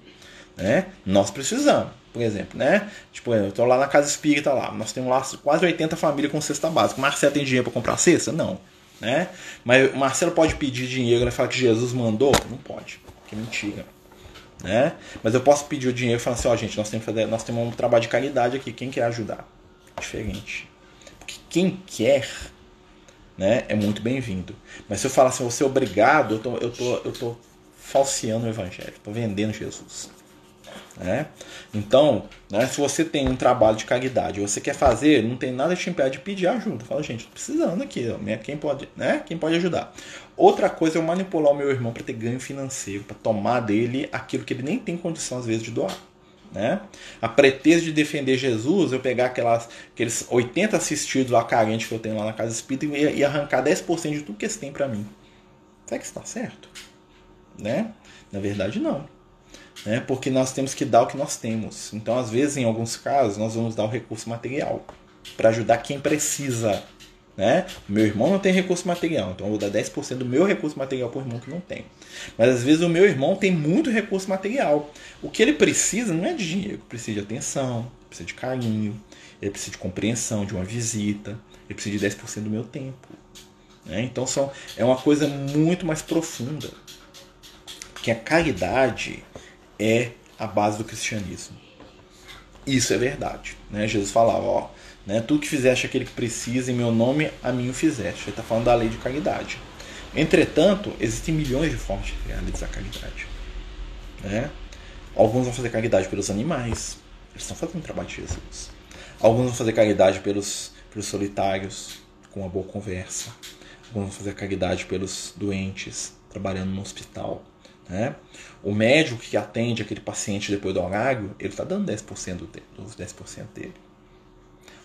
Né? Nós precisamos, por exemplo, né? Tipo, eu estou lá na casa espírita lá, nós temos lá quase 80 famílias com cesta básica. Marcelo tem dinheiro para comprar cesta? Não. Né? Mas o Marcelo pode pedir dinheiro e falar que Jesus mandou? Não pode, que mentira. Né? Mas eu posso pedir o dinheiro e falar assim, ó, oh, gente, nós temos, fazer, nós temos um trabalho de caridade aqui, quem quer ajudar? diferente. Porque quem quer né, é muito bem-vindo. Mas se eu falar assim, você é obrigado, eu tô, eu tô, eu tô falseando o evangelho, estou vendendo Jesus. Né? Então, né, se você tem um trabalho de caridade, você quer fazer, não tem nada te impede de pedir ajuda. Fala, gente, tô precisando aqui, quem pode, né? Quem pode ajudar? Outra coisa é eu manipular o meu irmão para ter ganho financeiro, para tomar dele aquilo que ele nem tem condição às vezes de doar. Né? A pretexto de defender Jesus, eu pegar aquelas, aqueles 80 assistidos lá carentes que eu tenho lá na casa espírita e, e arrancar 10% de tudo que eles têm para mim. Será que está certo? Né? Na verdade, não né? porque nós temos que dar o que nós temos. Então, às vezes, em alguns casos, nós vamos dar o recurso material para ajudar quem precisa. Né? Meu irmão não tem recurso material, então eu vou dar 10% do meu recurso material para o irmão que não tem. Mas às vezes o meu irmão tem muito recurso material. O que ele precisa não é de dinheiro, ele precisa de atenção, precisa de carinho, ele precisa de compreensão, de uma visita, ele precisa de 10% do meu tempo. Né? Então são, é uma coisa muito mais profunda. Que a caridade é a base do cristianismo. Isso é verdade. Né? Jesus falava, ó, né, tu que fizeste aquele que precisa em meu nome, a mim o fizeste. Ele está falando da lei de caridade. Entretanto, existem milhões de formas de realizar caridade. Né? Alguns vão fazer caridade pelos animais. Eles estão fazendo o trabalho de Jesus. Alguns vão fazer caridade pelos, pelos solitários, com uma boa conversa. Alguns vão fazer caridade pelos doentes, trabalhando no hospital. Né? O médico que atende aquele paciente depois do horário, ele está dando 10% dos 10% dele.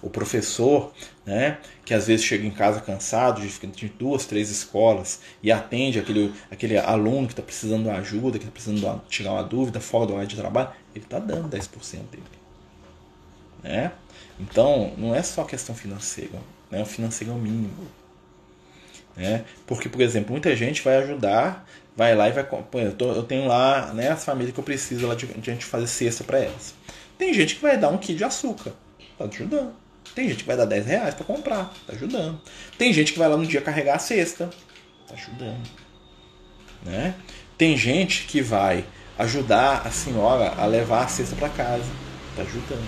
O professor, né, que às vezes chega em casa cansado de, de duas, três escolas e atende aquele, aquele aluno que está precisando de ajuda, que está precisando tirar uma dúvida fora do horário de trabalho, ele está dando 10% dele. Né? Então, não é só questão financeira, né? o financeiro é o mínimo. Né? Porque, por exemplo, muita gente vai ajudar vai lá e vai. Eu, tô, eu tenho lá né, as famílias que eu preciso lá de, de a gente fazer cesta para elas. Tem gente que vai dar um quilo de açúcar, tá ajudando. Tem gente que vai dar 10 reais para comprar, tá ajudando. Tem gente que vai lá no dia carregar a cesta, tá ajudando. Né? Tem gente que vai ajudar a senhora a levar a cesta para casa, tá ajudando.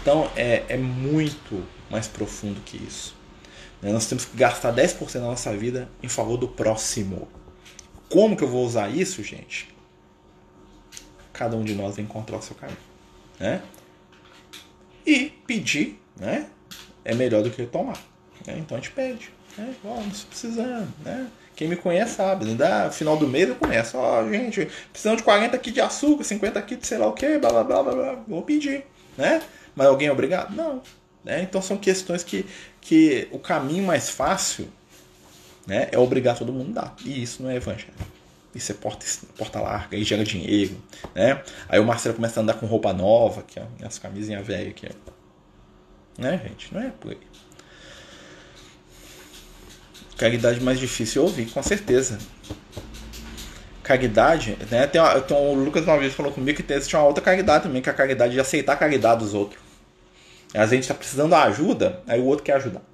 Então é, é muito mais profundo que isso. Né? Nós temos que gastar 10% da nossa vida em favor do próximo. Como que eu vou usar isso, gente? Cada um de nós vai encontrar o seu caminho, né? E pedir, né? É melhor do que tomar. Né? Então a gente pede, né? Ó, não estou precisando, né? Quem me conhece sabe, né? Da final do mês eu começo, ó, gente, precisamos de 40 aqui de açúcar, 50 aqui de sei lá o que, blá blá blá blá blá, vou pedir, né? Mas alguém é obrigado? Não. Né? Então são questões que, que o caminho mais fácil né, é obrigar todo mundo a dar. E isso não é evangelho. Isso é porta, porta larga, aí gera dinheiro. Né? Aí o Marcelo começa a andar com roupa nova, aqui, ó, as camisinhas velhas aqui. Ó. Né, gente? Não é por aí. Caridade mais difícil ouvir, com certeza. Caridade, né? Tem, uma, tem o Lucas uma vez falou comigo que tem, existe uma outra caridade também, que é a caridade de aceitar a caridade dos outros. Às vezes a gente está precisando de ajuda, aí o outro quer ajudar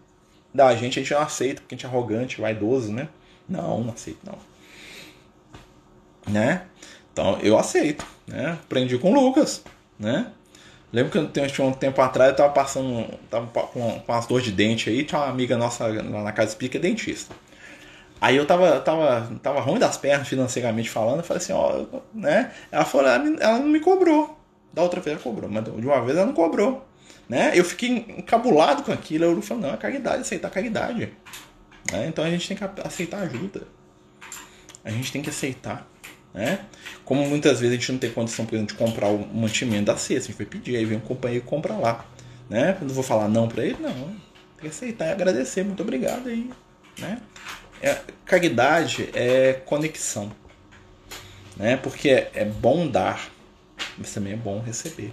da gente, a gente não aceita, porque a gente é arrogante, vaidoso, né? Não, não aceito, não. Né? Então, eu aceito, né? Aprendi com o Lucas, né? Lembro que eu tinha um tempo atrás, eu tava passando, tava com, com as dores de dente aí, tinha uma amiga nossa lá na casa espírita, é dentista. Aí eu tava, tava, tava ruim das pernas financeiramente falando, eu falei assim, ó, né? Ela falou, ela não me cobrou. Da outra vez ela cobrou, mas de uma vez ela não cobrou. Né? Eu fiquei encabulado com aquilo. Eu falei, não, é caridade, aceitar caridade. Né? Então a gente tem que aceitar ajuda. A gente tem que aceitar. Né? Como muitas vezes a gente não tem condição, por exemplo, de comprar o mantimento da cesta, a gente vai pedir, aí vem um companheiro e compra lá. Né? Eu vou falar não para ele, não. Tem que aceitar e agradecer, muito obrigado aí. Né? É, caridade é conexão. Né? Porque é, é bom dar, mas também é bom receber.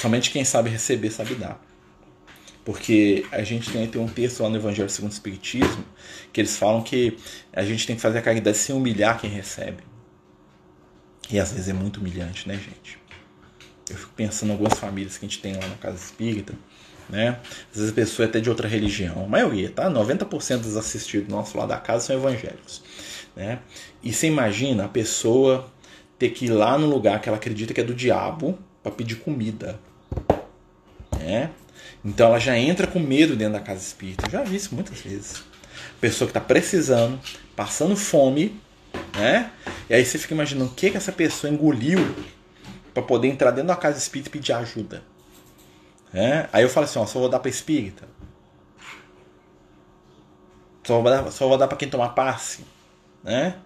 Somente quem sabe receber sabe dar. Porque a gente tem, tem um texto lá no Evangelho segundo o Espiritismo que eles falam que a gente tem que fazer a caridade sem humilhar quem recebe. E às vezes é muito humilhante, né, gente? Eu fico pensando em algumas famílias que a gente tem lá na casa espírita, né? Às vezes a pessoa é até de outra religião, a maioria, tá? 90% dos assistidos nossos lá da casa são evangélicos, né? E você imagina a pessoa ter que ir lá no lugar que ela acredita que é do diabo para pedir comida né? Então ela já entra com medo dentro da casa espírita. Eu já vi isso muitas vezes. Pessoa que está precisando, passando fome, né? E aí você fica imaginando o que, que essa pessoa engoliu para poder entrar dentro da casa espírita e pedir ajuda. É? Aí eu falo assim, ó, só vou dar para espírita. Só vou dar, só vou dar para quem tomar passe, né?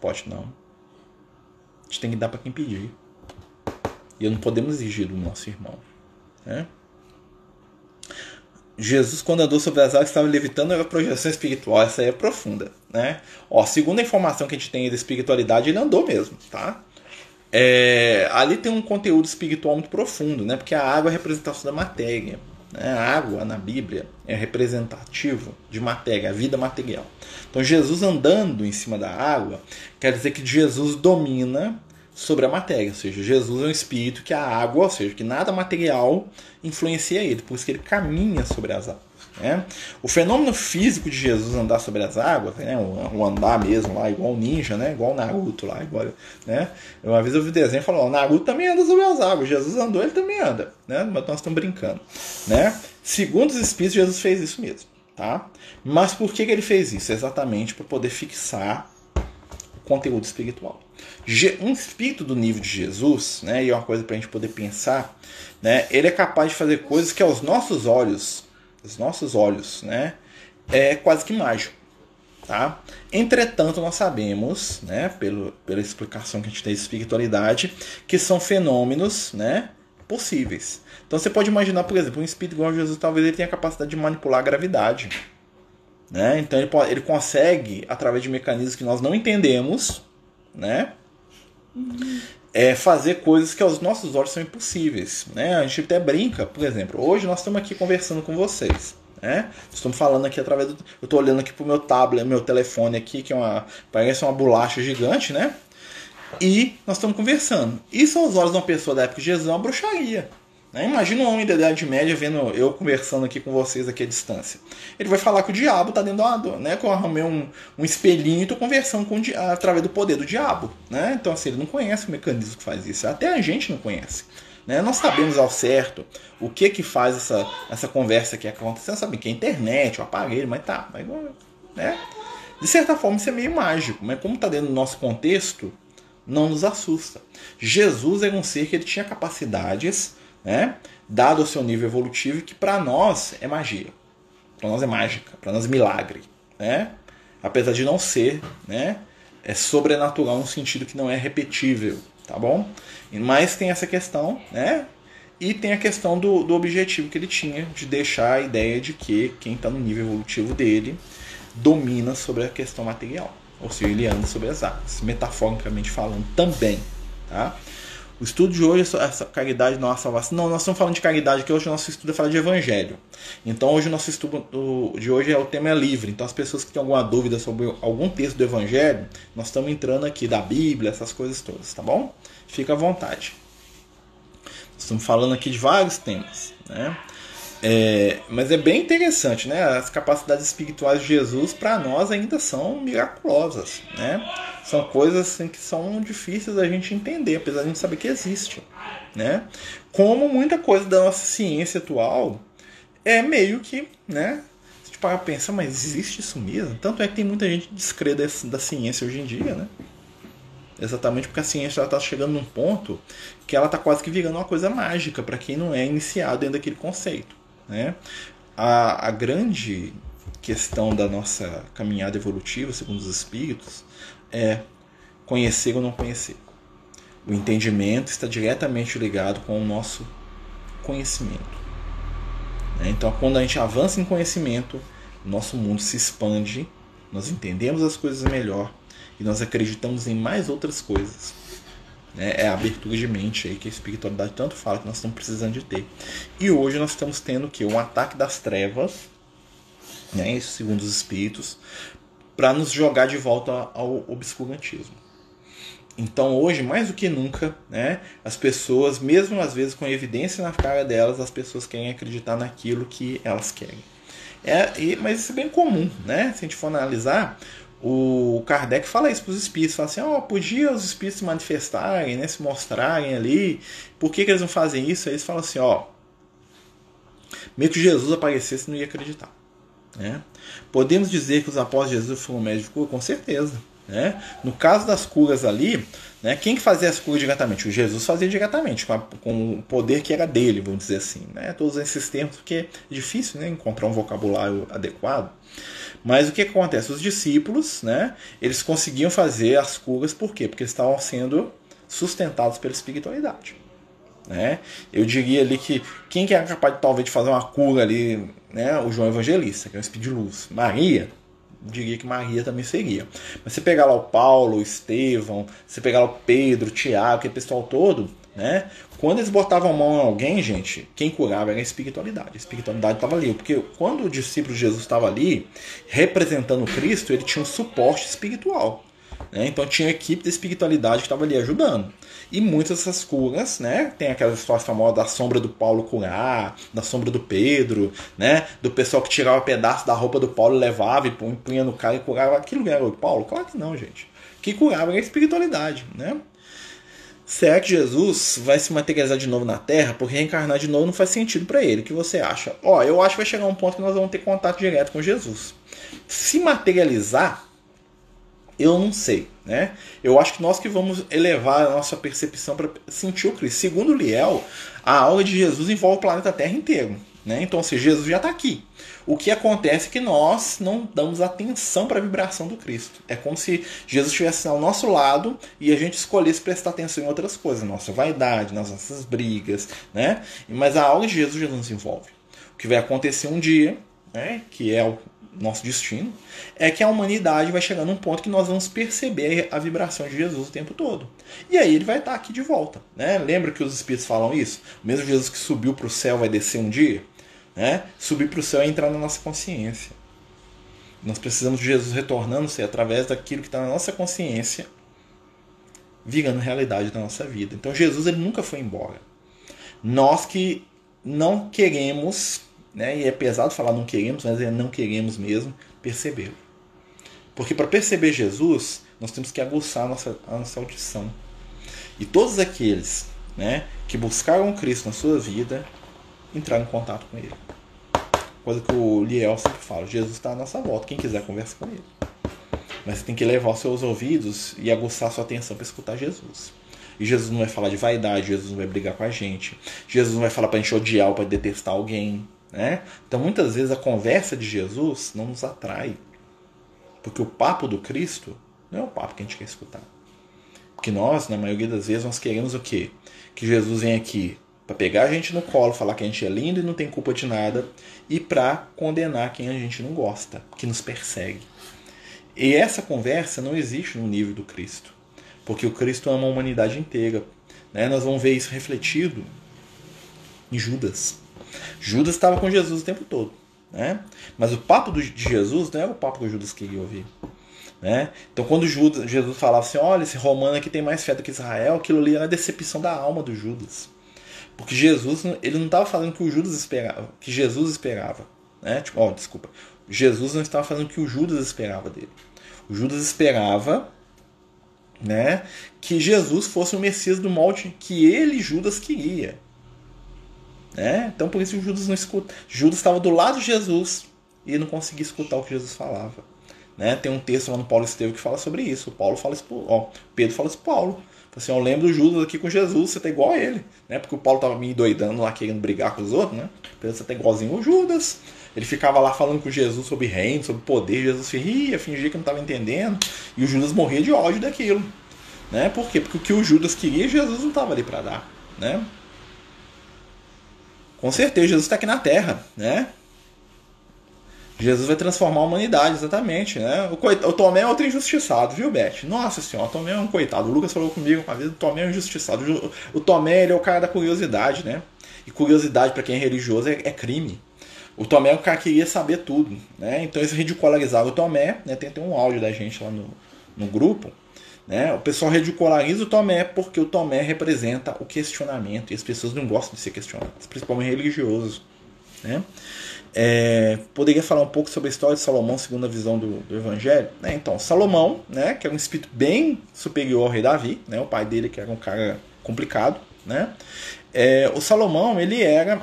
Pode não. A gente tem que dar para quem pedir. E não podemos exigir do nosso irmão, né? Jesus, quando andou sobre as águas, estava levitando a projeção espiritual. Essa aí é profunda, né? Ó, segundo a informação que a gente tem da espiritualidade, ele andou mesmo, tá? É, ali tem um conteúdo espiritual muito profundo, né? Porque a água é a representação da matéria. Né? A água na Bíblia é representativo de matéria, a vida material. Então Jesus andando em cima da água quer dizer que Jesus domina sobre a matéria, ou seja, Jesus é um espírito que a água, ou seja, que nada material influencia ele, por isso que ele caminha sobre as águas. Né? O fenômeno físico de Jesus andar sobre as águas, né? o, andar mesmo lá, igual o ninja, né? igual o Naruto lá. Igual, né? Uma vez eu vi o desenho e falou: o Naruto também anda sobre as águas, Jesus andou, ele também anda. Né? Mas nós estamos brincando. Né? Segundo os Espíritos, Jesus fez isso mesmo. Tá? Mas por que, que ele fez isso? Exatamente para poder fixar o conteúdo espiritual. Um espírito do nível de Jesus, né, e é uma coisa para a gente poder pensar, né, ele é capaz de fazer coisas que aos nossos olhos, os nossos olhos, né, é quase que mágico. Tá? Entretanto, nós sabemos, né, pelo, pela explicação que a gente tem de espiritualidade, que são fenômenos né, possíveis. Então você pode imaginar, por exemplo, um espírito igual a Jesus, talvez ele tenha a capacidade de manipular a gravidade. Né? Então ele, ele consegue, através de mecanismos que nós não entendemos, né? É fazer coisas que aos nossos olhos são impossíveis. Né? A gente até brinca, por exemplo, hoje nós estamos aqui conversando com vocês. Né? Estamos falando aqui através do. Eu estou olhando aqui pro meu tablet, meu telefone aqui, que é uma. Parece uma bolacha gigante, né? E nós estamos conversando. Isso aos olhos de uma pessoa da época de Jesus é uma bruxaria. Né? Imagina um homem da Idade Média vendo eu conversando aqui com vocês aqui à distância. Ele vai falar que o diabo está dentro do né? Que eu arrumei um, um espelhinho e estou conversando com através do poder do diabo. Né? Então, assim, ele não conhece o mecanismo que faz isso. Até a gente não conhece. Né? Nós sabemos ao certo o que que faz essa, essa conversa aqui acontecendo. Sabe que é a internet, o aparelho, mas tá. Mas, né? De certa forma, isso é meio mágico. Mas como está dentro do nosso contexto, não nos assusta. Jesus era um ser que ele tinha capacidades né? dado o seu nível evolutivo, que para nós é magia. Para nós é mágica, para nós é milagre. Né? Apesar de não ser, né? é sobrenatural no sentido que não é repetível, tá bom? Mas tem essa questão, né? E tem a questão do, do objetivo que ele tinha de deixar a ideia de que quem está no nível evolutivo dele domina sobre a questão material. Ou seja, ele anda sobre as águas, metaforicamente falando também. Tá? O estudo de hoje é essa caridade não é salvação. Não, nós estamos falando de caridade, que hoje o nosso estudo é falar de evangelho. Então hoje o nosso estudo de hoje é o tema é livre. Então as pessoas que têm alguma dúvida sobre algum texto do evangelho, nós estamos entrando aqui da Bíblia, essas coisas todas, tá bom? Fica à vontade. Estamos falando aqui de vários temas, né? É, mas é bem interessante, né? As capacidades espirituais de Jesus para nós ainda são miraculosas, né? São coisas assim, que são difíceis da gente entender, apesar de a gente saber que existe, né? Como muita coisa da nossa ciência atual é meio que, né? Se parar pensar, mas existe isso mesmo? Tanto é que tem muita gente descrê da ciência hoje em dia, né? Exatamente porque a ciência está chegando num ponto que ela está quase que virando uma coisa mágica para quem não é iniciado dentro daquele conceito. Né? A, a grande questão da nossa caminhada evolutiva, segundo os espíritos, é conhecer ou não conhecer. O entendimento está diretamente ligado com o nosso conhecimento. Né? Então, quando a gente avança em conhecimento, nosso mundo se expande, nós entendemos as coisas melhor e nós acreditamos em mais outras coisas. Né? É a abertura de mente aí que a espiritualidade tanto fala que nós estamos precisando de ter. E hoje nós estamos tendo que um ataque das trevas, né? segundo os espíritos, para nos jogar de volta ao obscurantismo. Então hoje, mais do que nunca, né, as pessoas, mesmo às vezes com evidência na cara delas, as pessoas querem acreditar naquilo que elas querem. É, e, mas isso é bem comum, né? Se a gente for analisar, o Kardec fala isso para os espíritos, fala assim, oh, podia os espíritos se manifestarem, né, se mostrarem ali, por que, que eles não fazem isso? Aí eles falam assim, ó, Meio que Jesus aparecesse não ia acreditar. Né? Podemos dizer que os apóstolos de Jesus foram médicos de cura? Com certeza. Né? No caso das curas ali, né, quem que fazia as curas diretamente? O Jesus fazia diretamente, com, a, com o poder que era dele, vamos dizer assim. Né? Todos esses termos, porque é difícil né, encontrar um vocabulário adequado. Mas o que acontece? Os discípulos, né, eles conseguiam fazer as curas, por quê? Porque eles estavam sendo sustentados pela espiritualidade. Né? Eu diria ali que quem que era capaz talvez de fazer uma cura ali, né? o João Evangelista, que é um espírito de luz. Maria, diria que Maria também seria. Mas você pegar lá o Paulo, o Estevão, você pegar lá o Pedro, o Tiago, aquele pessoal todo, né? Quando eles botavam a mão em alguém, gente, quem curava era a espiritualidade. A espiritualidade estava ali. Porque quando o discípulo de Jesus estava ali, representando Cristo, ele tinha um suporte espiritual. Né? Então tinha uma equipe de espiritualidade que estava ali ajudando. E muitas dessas curas, né? Tem aquela história famosa da sombra do Paulo curar, da sombra do Pedro, né? Do pessoal que tirava pedaço da roupa do Paulo, levava e punha no cara e curava. Aquilo era o Paulo? Claro que não, gente. Que curava era a espiritualidade, né? Será que Jesus vai se materializar de novo na Terra? Porque reencarnar de novo não faz sentido para ele. O que você acha? Ó, eu acho que vai chegar um ponto que nós vamos ter contato direto com Jesus. Se materializar, eu não sei, né? Eu acho que nós que vamos elevar a nossa percepção para sentir o Cristo. Segundo Liel, a aula de Jesus envolve o planeta Terra inteiro, né? Então, se Jesus já está aqui. O que acontece é que nós não damos atenção para a vibração do Cristo. É como se Jesus estivesse ao nosso lado e a gente escolhesse prestar atenção em outras coisas, nossa vaidade, nas nossas brigas, né? Mas a aula de Jesus já nos envolve. O que vai acontecer um dia, né? Que é o nosso destino, é que a humanidade vai chegar num ponto que nós vamos perceber a vibração de Jesus o tempo todo. E aí ele vai estar aqui de volta. Né? Lembra que os Espíritos falam isso? Mesmo Jesus que subiu para o céu vai descer um dia? Né? Subir para o céu é entrar na nossa consciência. Nós precisamos de Jesus retornando-se através daquilo que está na nossa consciência, virando realidade da nossa vida. Então Jesus ele nunca foi embora. Nós que não queremos né? E é pesado falar não queremos, mas é não queremos mesmo percebê-lo. Porque para perceber Jesus, nós temos que aguçar a nossa, a nossa audição. E todos aqueles né, que buscaram Cristo na sua vida entraram em contato com Ele. Coisa que o Liel sempre fala: Jesus está à nossa volta, quem quiser conversa com Ele. Mas você tem que levar os seus ouvidos e aguçar sua atenção para escutar Jesus. E Jesus não vai falar de vaidade, Jesus não vai brigar com a gente, Jesus não vai falar para a gente odiar ou para detestar alguém. Né? Então muitas vezes a conversa de Jesus não nos atrai. Porque o papo do Cristo não é o papo que a gente quer escutar. Porque nós, na maioria das vezes, nós queremos o quê? Que Jesus venha aqui para pegar a gente no colo, falar que a gente é lindo e não tem culpa de nada, e para condenar quem a gente não gosta, que nos persegue. E essa conversa não existe no nível do Cristo, porque o Cristo ama a humanidade inteira. Né? Nós vamos ver isso refletido em Judas. Judas estava com Jesus o tempo todo. Né? Mas o papo de Jesus não era o papo que o Judas queria ouvir. Né? Então, quando Judas, Jesus falava assim: Olha, esse romano aqui tem mais fé do que Israel, aquilo ali era a decepção da alma do Judas. Porque Jesus, ele não estava falando que o Judas esperava, que Jesus esperava. Né? Tipo, oh, desculpa. Jesus não estava fazendo o que o Judas esperava dele. O Judas esperava né, que Jesus fosse o Messias do molde que ele, Judas, queria. Né? Então por isso o Judas não escuta. Judas estava do lado de Jesus e não conseguia escutar o que Jesus falava. Né? Tem um texto lá no Paulo Estevam que fala sobre isso. O Paulo fala isso pro, ó, Pedro fala isso pro Paulo. Assim, eu lembro do Judas aqui com Jesus, você tá igual a ele. Né? Porque o Paulo tava me doidando lá, querendo brigar com os outros, né? Você tá igualzinho o Judas. Ele ficava lá falando com Jesus sobre reino, sobre poder. Jesus ria, fingia que não estava entendendo. E o Judas morria de ódio daquilo. Né? Por quê? Porque o que o Judas queria, Jesus não estava ali para dar. Né? Com certeza, Jesus está aqui na Terra, né? Jesus vai transformar a humanidade, exatamente, né? O, o Tomé é outro injustiçado, viu, Beth? Nossa senhora, o Tomé é um coitado. O Lucas falou comigo uma vez, o Tomé é um injustiçado. O Tomé, ele é o cara da curiosidade, né? E curiosidade, para quem é religioso, é, é, crime. O Tomé é o cara que queria saber tudo, né? Então eles ridicularizaram o Tomé, né? Tem até um áudio da gente lá no, no grupo, né? O pessoal ridiculariza o Tomé porque o Tomé representa o questionamento e as pessoas não gostam de ser questionadas, principalmente religiosos. Né? É, poderia falar um pouco sobre a história de Salomão segundo a visão do, do Evangelho. Né? Então, Salomão, né, que é um espírito bem superior ao rei Davi, né, o pai dele que era um cara complicado. Né? É, o Salomão ele era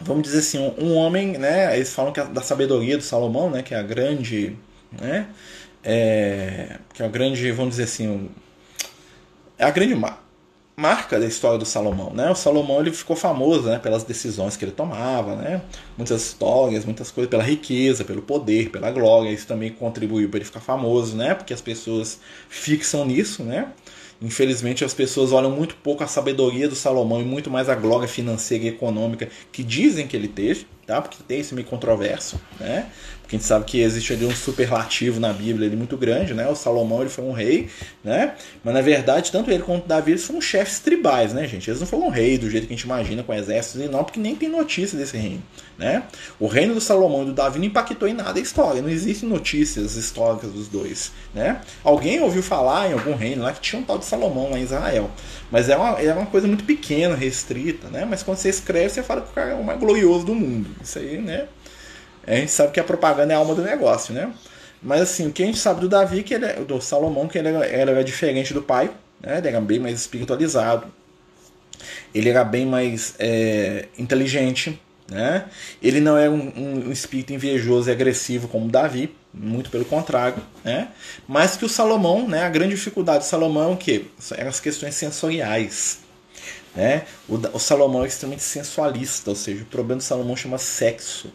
vamos dizer assim, um homem, né? Eles falam que é da sabedoria do Salomão, né? Que é a grande, né? É, que é a grande, vamos dizer assim, é a grande marca da história do Salomão, né? O Salomão ele ficou famoso, né, pelas decisões que ele tomava, né? Muitas histórias, muitas coisas pela riqueza, pelo poder, pela glória. Isso também contribuiu para ele ficar famoso, né? Porque as pessoas fixam nisso, né? Infelizmente as pessoas olham muito pouco a sabedoria do Salomão e muito mais a glória financeira e econômica que dizem que ele teve, tá? Porque tem esse meio controverso, né? A gente sabe que existe ali um superlativo na Bíblia ali muito grande, né? O Salomão ele foi um rei, né? Mas na verdade, tanto ele quanto Davi eles foram chefes tribais, né, gente? Eles não foram rei do jeito que a gente imagina com exércitos e não, porque nem tem notícia desse reino, né? O reino do Salomão e do Davi não impactou em nada a história, não existem notícias históricas dos dois, né? Alguém ouviu falar em algum reino lá que tinha um tal de Salomão lá em Israel, mas é uma, é uma coisa muito pequena, restrita, né? Mas quando você escreve, você fala que o cara é o mais glorioso do mundo. Isso aí, né? A gente sabe que a propaganda é a alma do negócio, né? Mas assim, o que a gente sabe do Davi, que ele é, do Salomão, que ele era, era diferente do pai, né? Ele era bem mais espiritualizado. Ele era bem mais é, inteligente, né? Ele não era um, um, espírito invejoso e agressivo como Davi, muito pelo contrário, né? Mas que o Salomão, né? A grande dificuldade do Salomão é o quê? Eram as questões sensoriais, né? O, o Salomão é extremamente sensualista, ou seja, o problema do Salomão chama sexo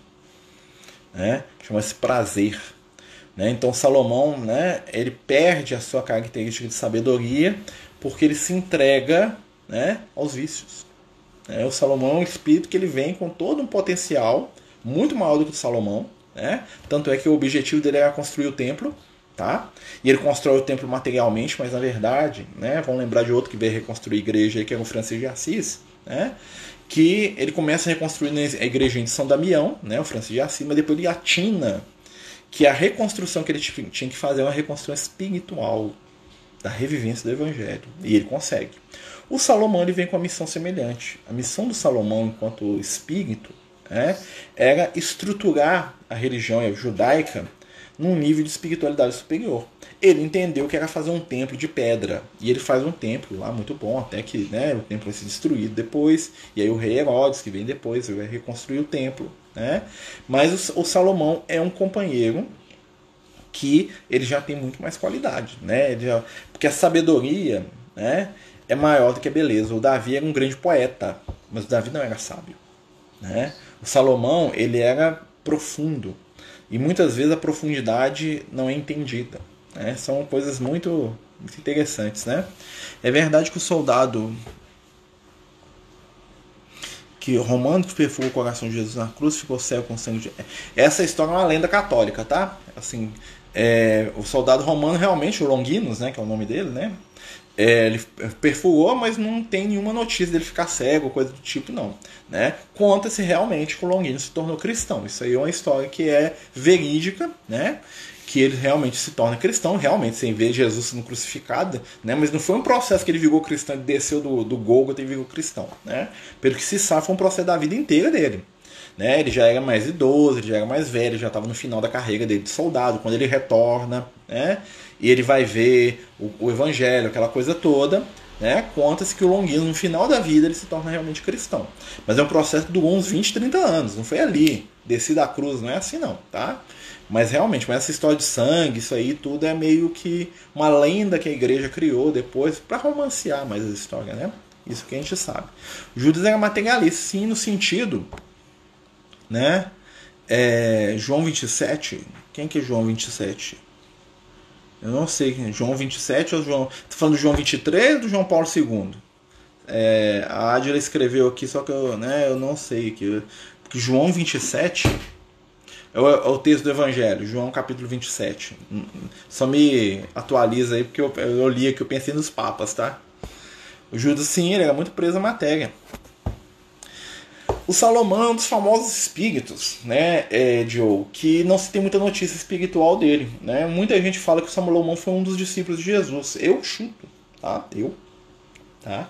né? chama-se prazer. Né? Então Salomão né, ele perde a sua característica de sabedoria porque ele se entrega né, aos vícios. É, o Salomão é um espírito que ele vem com todo um potencial muito maior do que o Salomão. Né? Tanto é que o objetivo dele era construir o templo. Tá? E ele constrói o templo materialmente, mas na verdade, né, vamos lembrar de outro que veio reconstruir a igreja, que é o Francisco de Assis, né? Que ele começa a reconstruir a igreja de São Damião, né, o Francisco de Assis, mas depois ele atina que a reconstrução que ele tinha que fazer é uma reconstrução espiritual da revivência do Evangelho. E ele consegue. O Salomão ele vem com uma missão semelhante. A missão do Salomão, enquanto espírito, né, era estruturar a religião judaica num nível de espiritualidade superior ele entendeu que era fazer um templo de pedra. E ele faz um templo lá muito bom, até que né, o templo vai ser destruído depois. E aí o rei Herodes, que vem depois, vai reconstruir o templo. Né? Mas o, o Salomão é um companheiro que ele já tem muito mais qualidade. Né? Já, porque a sabedoria né, é maior do que a beleza. O Davi era um grande poeta, mas o Davi não era sábio. Né? O Salomão ele era profundo. E muitas vezes a profundidade não é entendida. Né? São coisas muito, muito interessantes, né? É verdade que o soldado que Romano que perfurou o coração de Jesus na cruz ficou cego com sangue de... Essa história é uma lenda católica, tá? Assim, é, o soldado romano realmente, o Longinus, né, que é o nome dele, né? É, ele perfurou, mas não tem nenhuma notícia dele ficar cego, coisa do tipo, não. Né? Conta-se realmente que o Longinus se tornou cristão. Isso aí é uma história que é verídica, né? Que ele realmente se torna cristão, realmente, sem ver Jesus sendo crucificado, né? mas não foi um processo que ele virou cristão, ele desceu do, do Golgotha e virou cristão. Né? Pelo que se sabe, foi um processo da vida inteira dele. Né? Ele já era mais idoso, ele já era mais velho, já estava no final da carreira dele de soldado, quando ele retorna, né? e ele vai ver o, o evangelho, aquela coisa toda, né? Conta-se que o Longuinho, no final da vida, ele se torna realmente cristão. Mas é um processo durou uns 20, 30 anos, não foi ali, desci da cruz, não é assim não, tá? Mas realmente, com essa história de sangue, isso aí tudo é meio que uma lenda que a igreja criou depois para romancear mais a história, né? Isso que a gente sabe. Judas era materialista, sim, no sentido, né? É, João 27, quem que é João 27? Eu não sei, João 27 ou João. Tô falando do João 23 ou do João Paulo II? É, a Adila escreveu aqui, só que eu, né, eu não sei. Que, porque João 27 é o, é o, texto do Evangelho, João capítulo 27. Só me atualiza aí, porque eu, eu li aqui, eu pensei nos papas, tá? O Judas, sim, ele era muito preso à matéria. O Salomão é um dos famosos espíritos, né, é, Joe, que não se tem muita notícia espiritual dele. Né? Muita gente fala que o Salomão foi um dos discípulos de Jesus. Eu chuto, tá? Eu, tá?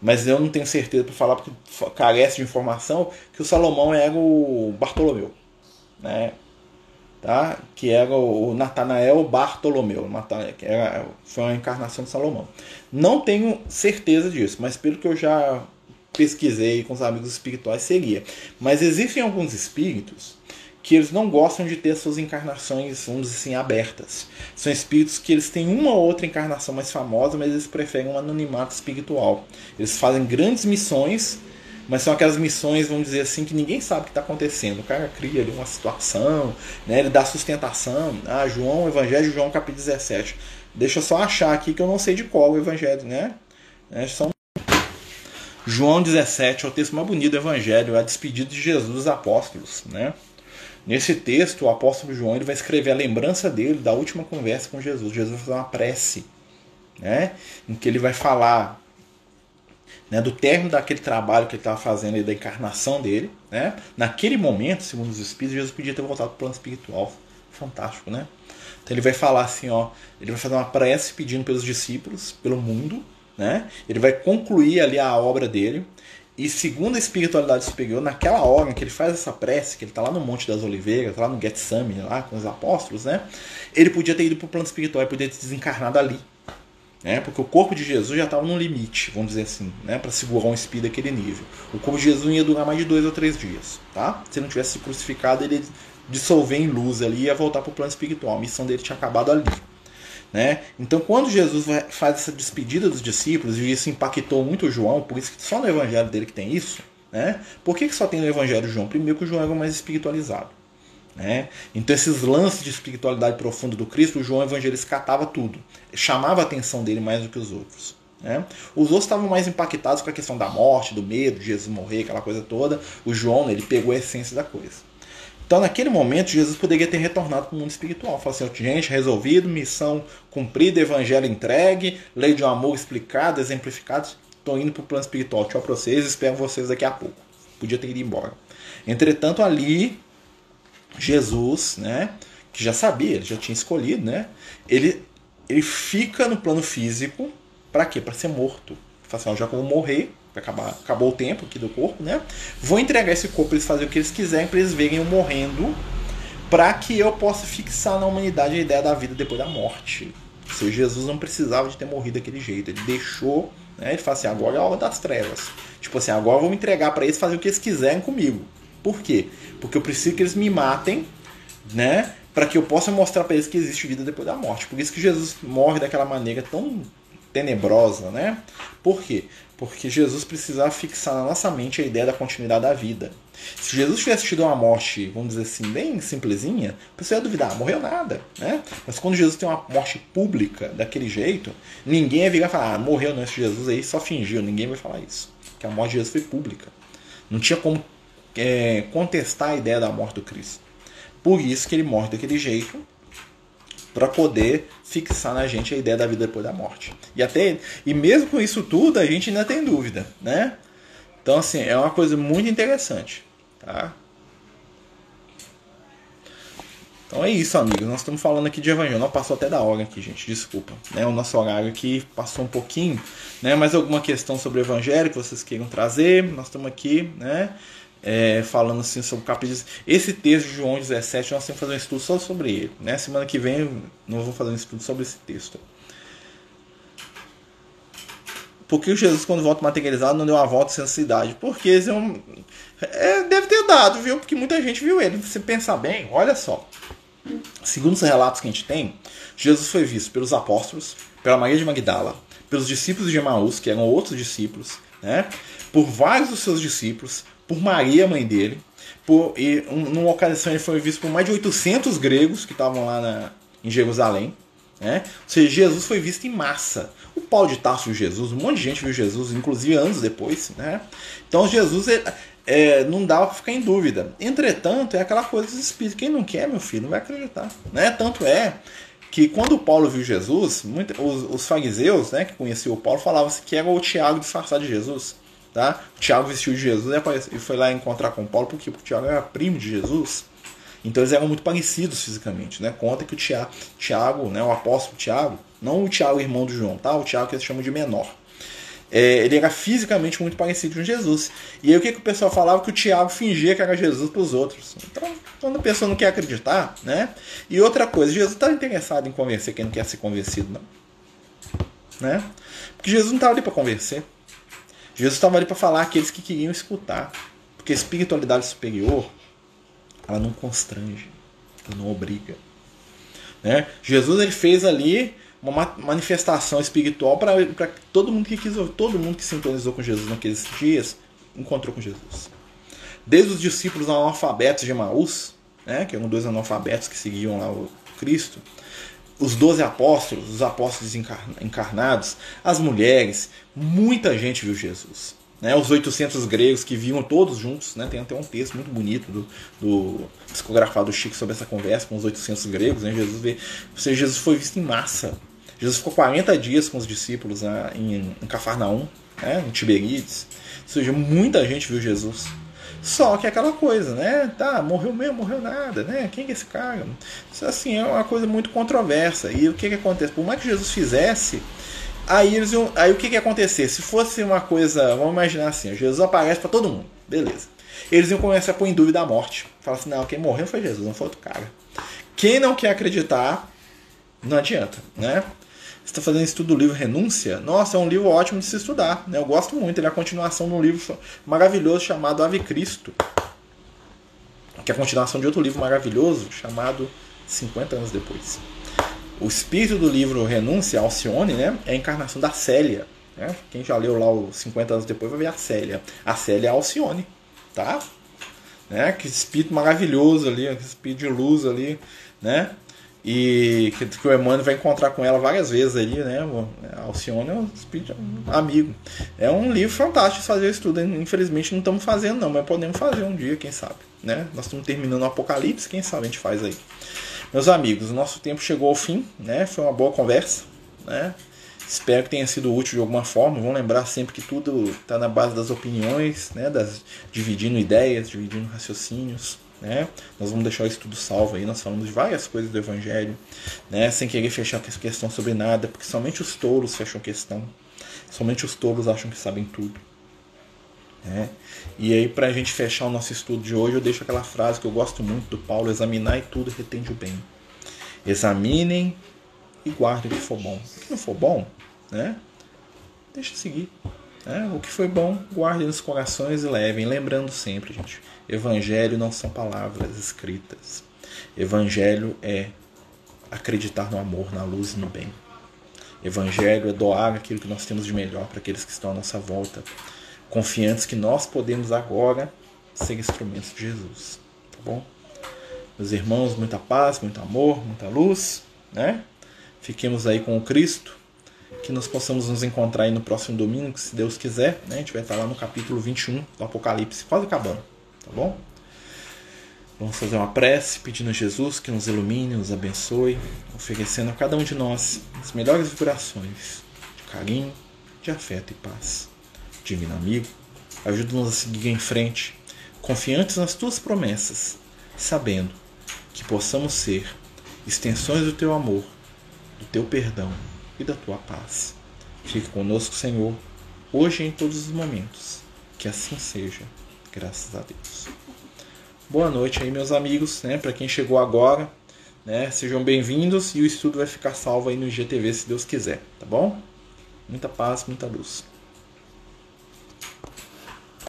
Mas eu não tenho certeza para falar porque carece de informação que o Salomão era o Bartolomeu né? Tá? Que era o Natanael Bartolomeu, que era, foi uma encarnação de Salomão. Não tenho certeza disso, mas pelo que eu já pesquisei com os amigos espirituais seria. Mas existem alguns espíritos que eles não gostam de ter suas encarnações, vamos dizer assim, abertas. São espíritos que eles têm uma ou outra encarnação mais famosa, mas eles preferem um anonimato espiritual. Eles fazem grandes missões, mas são aquelas missões, vamos dizer assim, que ninguém sabe o que está acontecendo. O cara cria ali uma situação, né? ele dá sustentação. Ah, João, Evangelho João, capítulo 17. Deixa eu só achar aqui que eu não sei de qual o Evangelho, né? É, são João 17 é o texto mais bonito do Evangelho, é a despedida de Jesus dos apóstolos, né? Nesse texto, o apóstolo João ele vai escrever a lembrança dele da última conversa com Jesus. Jesus vai fazer uma prece, né? em que ele vai falar né, do término daquele trabalho que ele estava fazendo, da encarnação dele. Né? Naquele momento, segundo os Espíritos, Jesus podia ter voltado para o plano espiritual. Fantástico, né? Então ele vai falar assim, ó, ele vai fazer uma prece pedindo pelos discípulos, pelo mundo, né? Ele vai concluir ali a obra dele e segundo a espiritualidade superior, naquela hora em que ele faz essa prece, que ele está lá no Monte das Oliveiras, tá lá no Getsemane, lá com os apóstolos, né? Ele podia ter ido para o plano espiritual, ele podia ter desencarnado ali. Né? Porque o corpo de Jesus já estava no limite, vamos dizer assim, né? para segurar um espírito daquele nível. O corpo de Jesus ia durar mais de dois ou três dias. Tá? Se não tivesse crucificado, ele dissolver em luz ali e ia voltar para o plano espiritual. A missão dele tinha acabado ali. Né? Então, quando Jesus faz essa despedida dos discípulos, e isso impactou muito João, por isso que só no evangelho dele que tem isso, né? por que, que só tem no evangelho João? Primeiro, que o João era mais espiritualizado. Né? Então, esses lances de espiritualidade profunda do Cristo, o João evangelista catava tudo, chamava a atenção dele mais do que os outros. Né? Os outros estavam mais impactados com a questão da morte, do medo, de Jesus morrer, aquela coisa toda. O João, ele pegou a essência da coisa. Então, naquele momento, Jesus poderia ter retornado para o mundo espiritual. Falar assim, gente, resolvido, missão cumprida, evangelho entregue, lei de um amor explicada, exemplificada. Estou indo para o plano espiritual. Tchau para vocês, espero vocês daqui a pouco. Podia ter ido embora. Entretanto, ali, Jesus, né, que já sabia, ele já tinha escolhido, né, ele, ele fica no plano físico para quê? Para ser morto. Fala assim, já que eu vou morrer, acabar, acabou o tempo aqui do corpo, né? Vou entregar esse corpo para eles fazerem o que eles quiserem, para eles verem eu morrendo, para que eu possa fixar na humanidade a ideia da vida depois da morte. Se Jesus não precisava de ter morrido daquele jeito, ele deixou, né? Ele fala assim: agora é a hora das trevas. Tipo assim, agora eu vou me entregar para eles fazer o que eles quiserem comigo. Por quê? Porque eu preciso que eles me matem, né? Para que eu possa mostrar para eles que existe vida depois da morte. Por isso que Jesus morre daquela maneira tão tenebrosa, né? Por quê? Porque Jesus precisava fixar na nossa mente a ideia da continuidade da vida. Se Jesus tivesse tido uma morte, vamos dizer assim, bem simplesinha, a pessoa ia duvidar, morreu nada, né? Mas quando Jesus tem uma morte pública daquele jeito, ninguém ia virar e falar, ah, morreu não, esse Jesus aí só fingiu, ninguém vai falar isso. Porque a morte de Jesus foi pública. Não tinha como é, contestar a ideia da morte do Cristo. Por isso que ele morre daquele jeito, para poder fixar na gente a ideia da vida depois da morte. E até e mesmo com isso tudo, a gente ainda tem dúvida, né? Então assim, é uma coisa muito interessante, tá? Então é isso, amigos. Nós estamos falando aqui de evangelho. Não passou até da hora aqui, gente. Desculpa. Né? O nosso horário aqui passou um pouquinho. Né? Mais alguma questão sobre o evangelho que vocês queiram trazer? Nós estamos aqui, né? É, falando assim sobre o capítulo. Esse texto de João 17, nós temos que fazer um estudo só sobre ele. Né? Semana que vem nós vamos fazer um estudo sobre esse texto. Por que Jesus, quando volta materializado, não deu uma volta sem cidade? Porque eles iam... é, deve ter dado, viu? Porque muita gente viu ele. Se pensar bem, olha só. Segundo os relatos que a gente tem, Jesus foi visto pelos apóstolos, pela Maria de Magdala, pelos discípulos de Emaús, que eram outros discípulos, né? por vários dos seus discípulos, por Maria, mãe dele. Por, e um, numa ocasião ele foi visto por mais de 800 gregos que estavam lá na, em Jerusalém. Né? Ou seja, Jesus foi visto em massa. O Paulo de Tarso viu Jesus, um monte de gente viu Jesus, inclusive anos depois. Né? Então Jesus é, não dá para ficar em dúvida. Entretanto, é aquela coisa dos espíritos. Quem não quer, meu filho, não vai acreditar. Né? Tanto é que quando Paulo viu Jesus, muito, os, os, fariseus né, que conheciam o Paulo falavam que era o Tiago disfarçado de Jesus. Tá? Tiago vestiu de Jesus e foi lá encontrar com Paulo, porque o Tiago era primo de Jesus. Então eles eram muito parecidos fisicamente. Né? Conta que o Tiago, Tiago né, o apóstolo Tiago, não o Tiago irmão de João, tá? o Tiago que eles chamam de menor. É, ele era fisicamente muito parecido com Jesus. E aí o que, que o pessoal falava? Que o Tiago fingia que era Jesus para os outros. Então, quando a pessoa não quer acreditar, né? E outra coisa, Jesus está interessado em convencer quem não quer ser convencido, não. Né? Porque Jesus não estava ali para convencer. Jesus estava ali para falar aqueles que queriam escutar. Porque a espiritualidade superior, ela não constrange, ela não obriga. Né? Jesus ele fez ali uma manifestação espiritual para todo mundo que quis todo mundo que sintonizou com Jesus naqueles dias encontrou com Jesus. Desde os discípulos analfabetos de Emaús, né, que eram dois analfabetos que seguiam lá o Cristo, os doze apóstolos, os apóstolos encarnados, as mulheres, muita gente viu Jesus. Né, os 800 gregos que viam todos juntos, né, tem até um texto muito bonito do, do psicografado Chico sobre essa conversa com os 800 gregos. Né, Jesus, vê, seja, Jesus foi visto em massa. Jesus ficou 40 dias com os discípulos né, em, em Cafarnaum, né, em Tiberíades. Ou seja, muita gente viu Jesus. Só que é aquela coisa, né? Tá, morreu mesmo, morreu nada, né? Quem é esse cara? Isso assim é uma coisa muito controversa. E o que que acontece? Por mais que Jesus fizesse, aí eles iam, aí o que que ia acontecer? Se fosse uma coisa, vamos imaginar assim, Jesus aparece para todo mundo, beleza? Eles iam começar a pôr em dúvida a morte. Falar assim, não, quem morreu foi Jesus, não foi outro cara. Quem não quer acreditar, não adianta, né? Está fazendo estudo do livro Renúncia, nossa, é um livro ótimo de se estudar. Né? Eu gosto muito, ele é a continuação de um livro maravilhoso chamado Ave Cristo, que é a continuação de outro livro maravilhoso chamado 50 anos depois. O espírito do livro Renúncia, Alcione, né, é a encarnação da Célia. Né? Quem já leu lá os 50 anos depois vai ver a Célia. A Célia é Alcione, tá? Né? Que espírito maravilhoso ali, que espírito de luz ali, né? E que, que, o Emmanuel vai encontrar com ela várias vezes ali, né? Alcione é um amigo. É um livro fantástico fazer o estudo. Infelizmente não estamos fazendo, não, mas podemos fazer um dia, quem sabe. Né? Nós estamos terminando o Apocalipse, quem sabe a gente faz aí. Meus amigos, nosso tempo chegou ao fim, né? Foi uma boa conversa, né? Espero que tenha sido útil de alguma forma. Vamos lembrar sempre que tudo está na base das opiniões, né? Das, dividindo ideias, dividindo raciocínios. Né? Nós vamos deixar isso tudo salvo aí, nós falamos de várias coisas do Evangelho, né? sem querer fechar questão sobre nada, porque somente os touros fecham questão, somente os touros acham que sabem tudo. Né? E aí, para a gente fechar o nosso estudo de hoje, eu deixo aquela frase que eu gosto muito do Paulo: examinar e tudo retende o bem. Examinem e guardem o que for bom. O que não for bom, né? deixa seguir. Né? O que foi bom, guardem nos corações e levem. Lembrando sempre, gente Evangelho não são palavras escritas. Evangelho é acreditar no amor, na luz e no bem. Evangelho é doar aquilo que nós temos de melhor para aqueles que estão à nossa volta, confiantes que nós podemos agora ser instrumentos de Jesus. Tá bom? Meus irmãos, muita paz, muito amor, muita luz, né? Fiquemos aí com o Cristo, que nós possamos nos encontrar aí no próximo domingo, se Deus quiser, né? A gente vai estar lá no capítulo 21 do Apocalipse, quase acabando tá bom? Vamos fazer uma prece pedindo a Jesus que nos ilumine, nos abençoe, oferecendo a cada um de nós as melhores vibrações de carinho, de afeto e paz. Divino amigo, ajuda-nos a seguir em frente, confiantes nas tuas promessas, sabendo que possamos ser extensões do teu amor, do teu perdão e da tua paz. Fique conosco, Senhor, hoje e em todos os momentos. Que assim seja. Graças a Deus. Boa noite aí, meus amigos, né? Para quem chegou agora, né? Sejam bem-vindos e o estudo vai ficar salvo aí no IGTV se Deus quiser, tá bom? Muita paz, muita luz.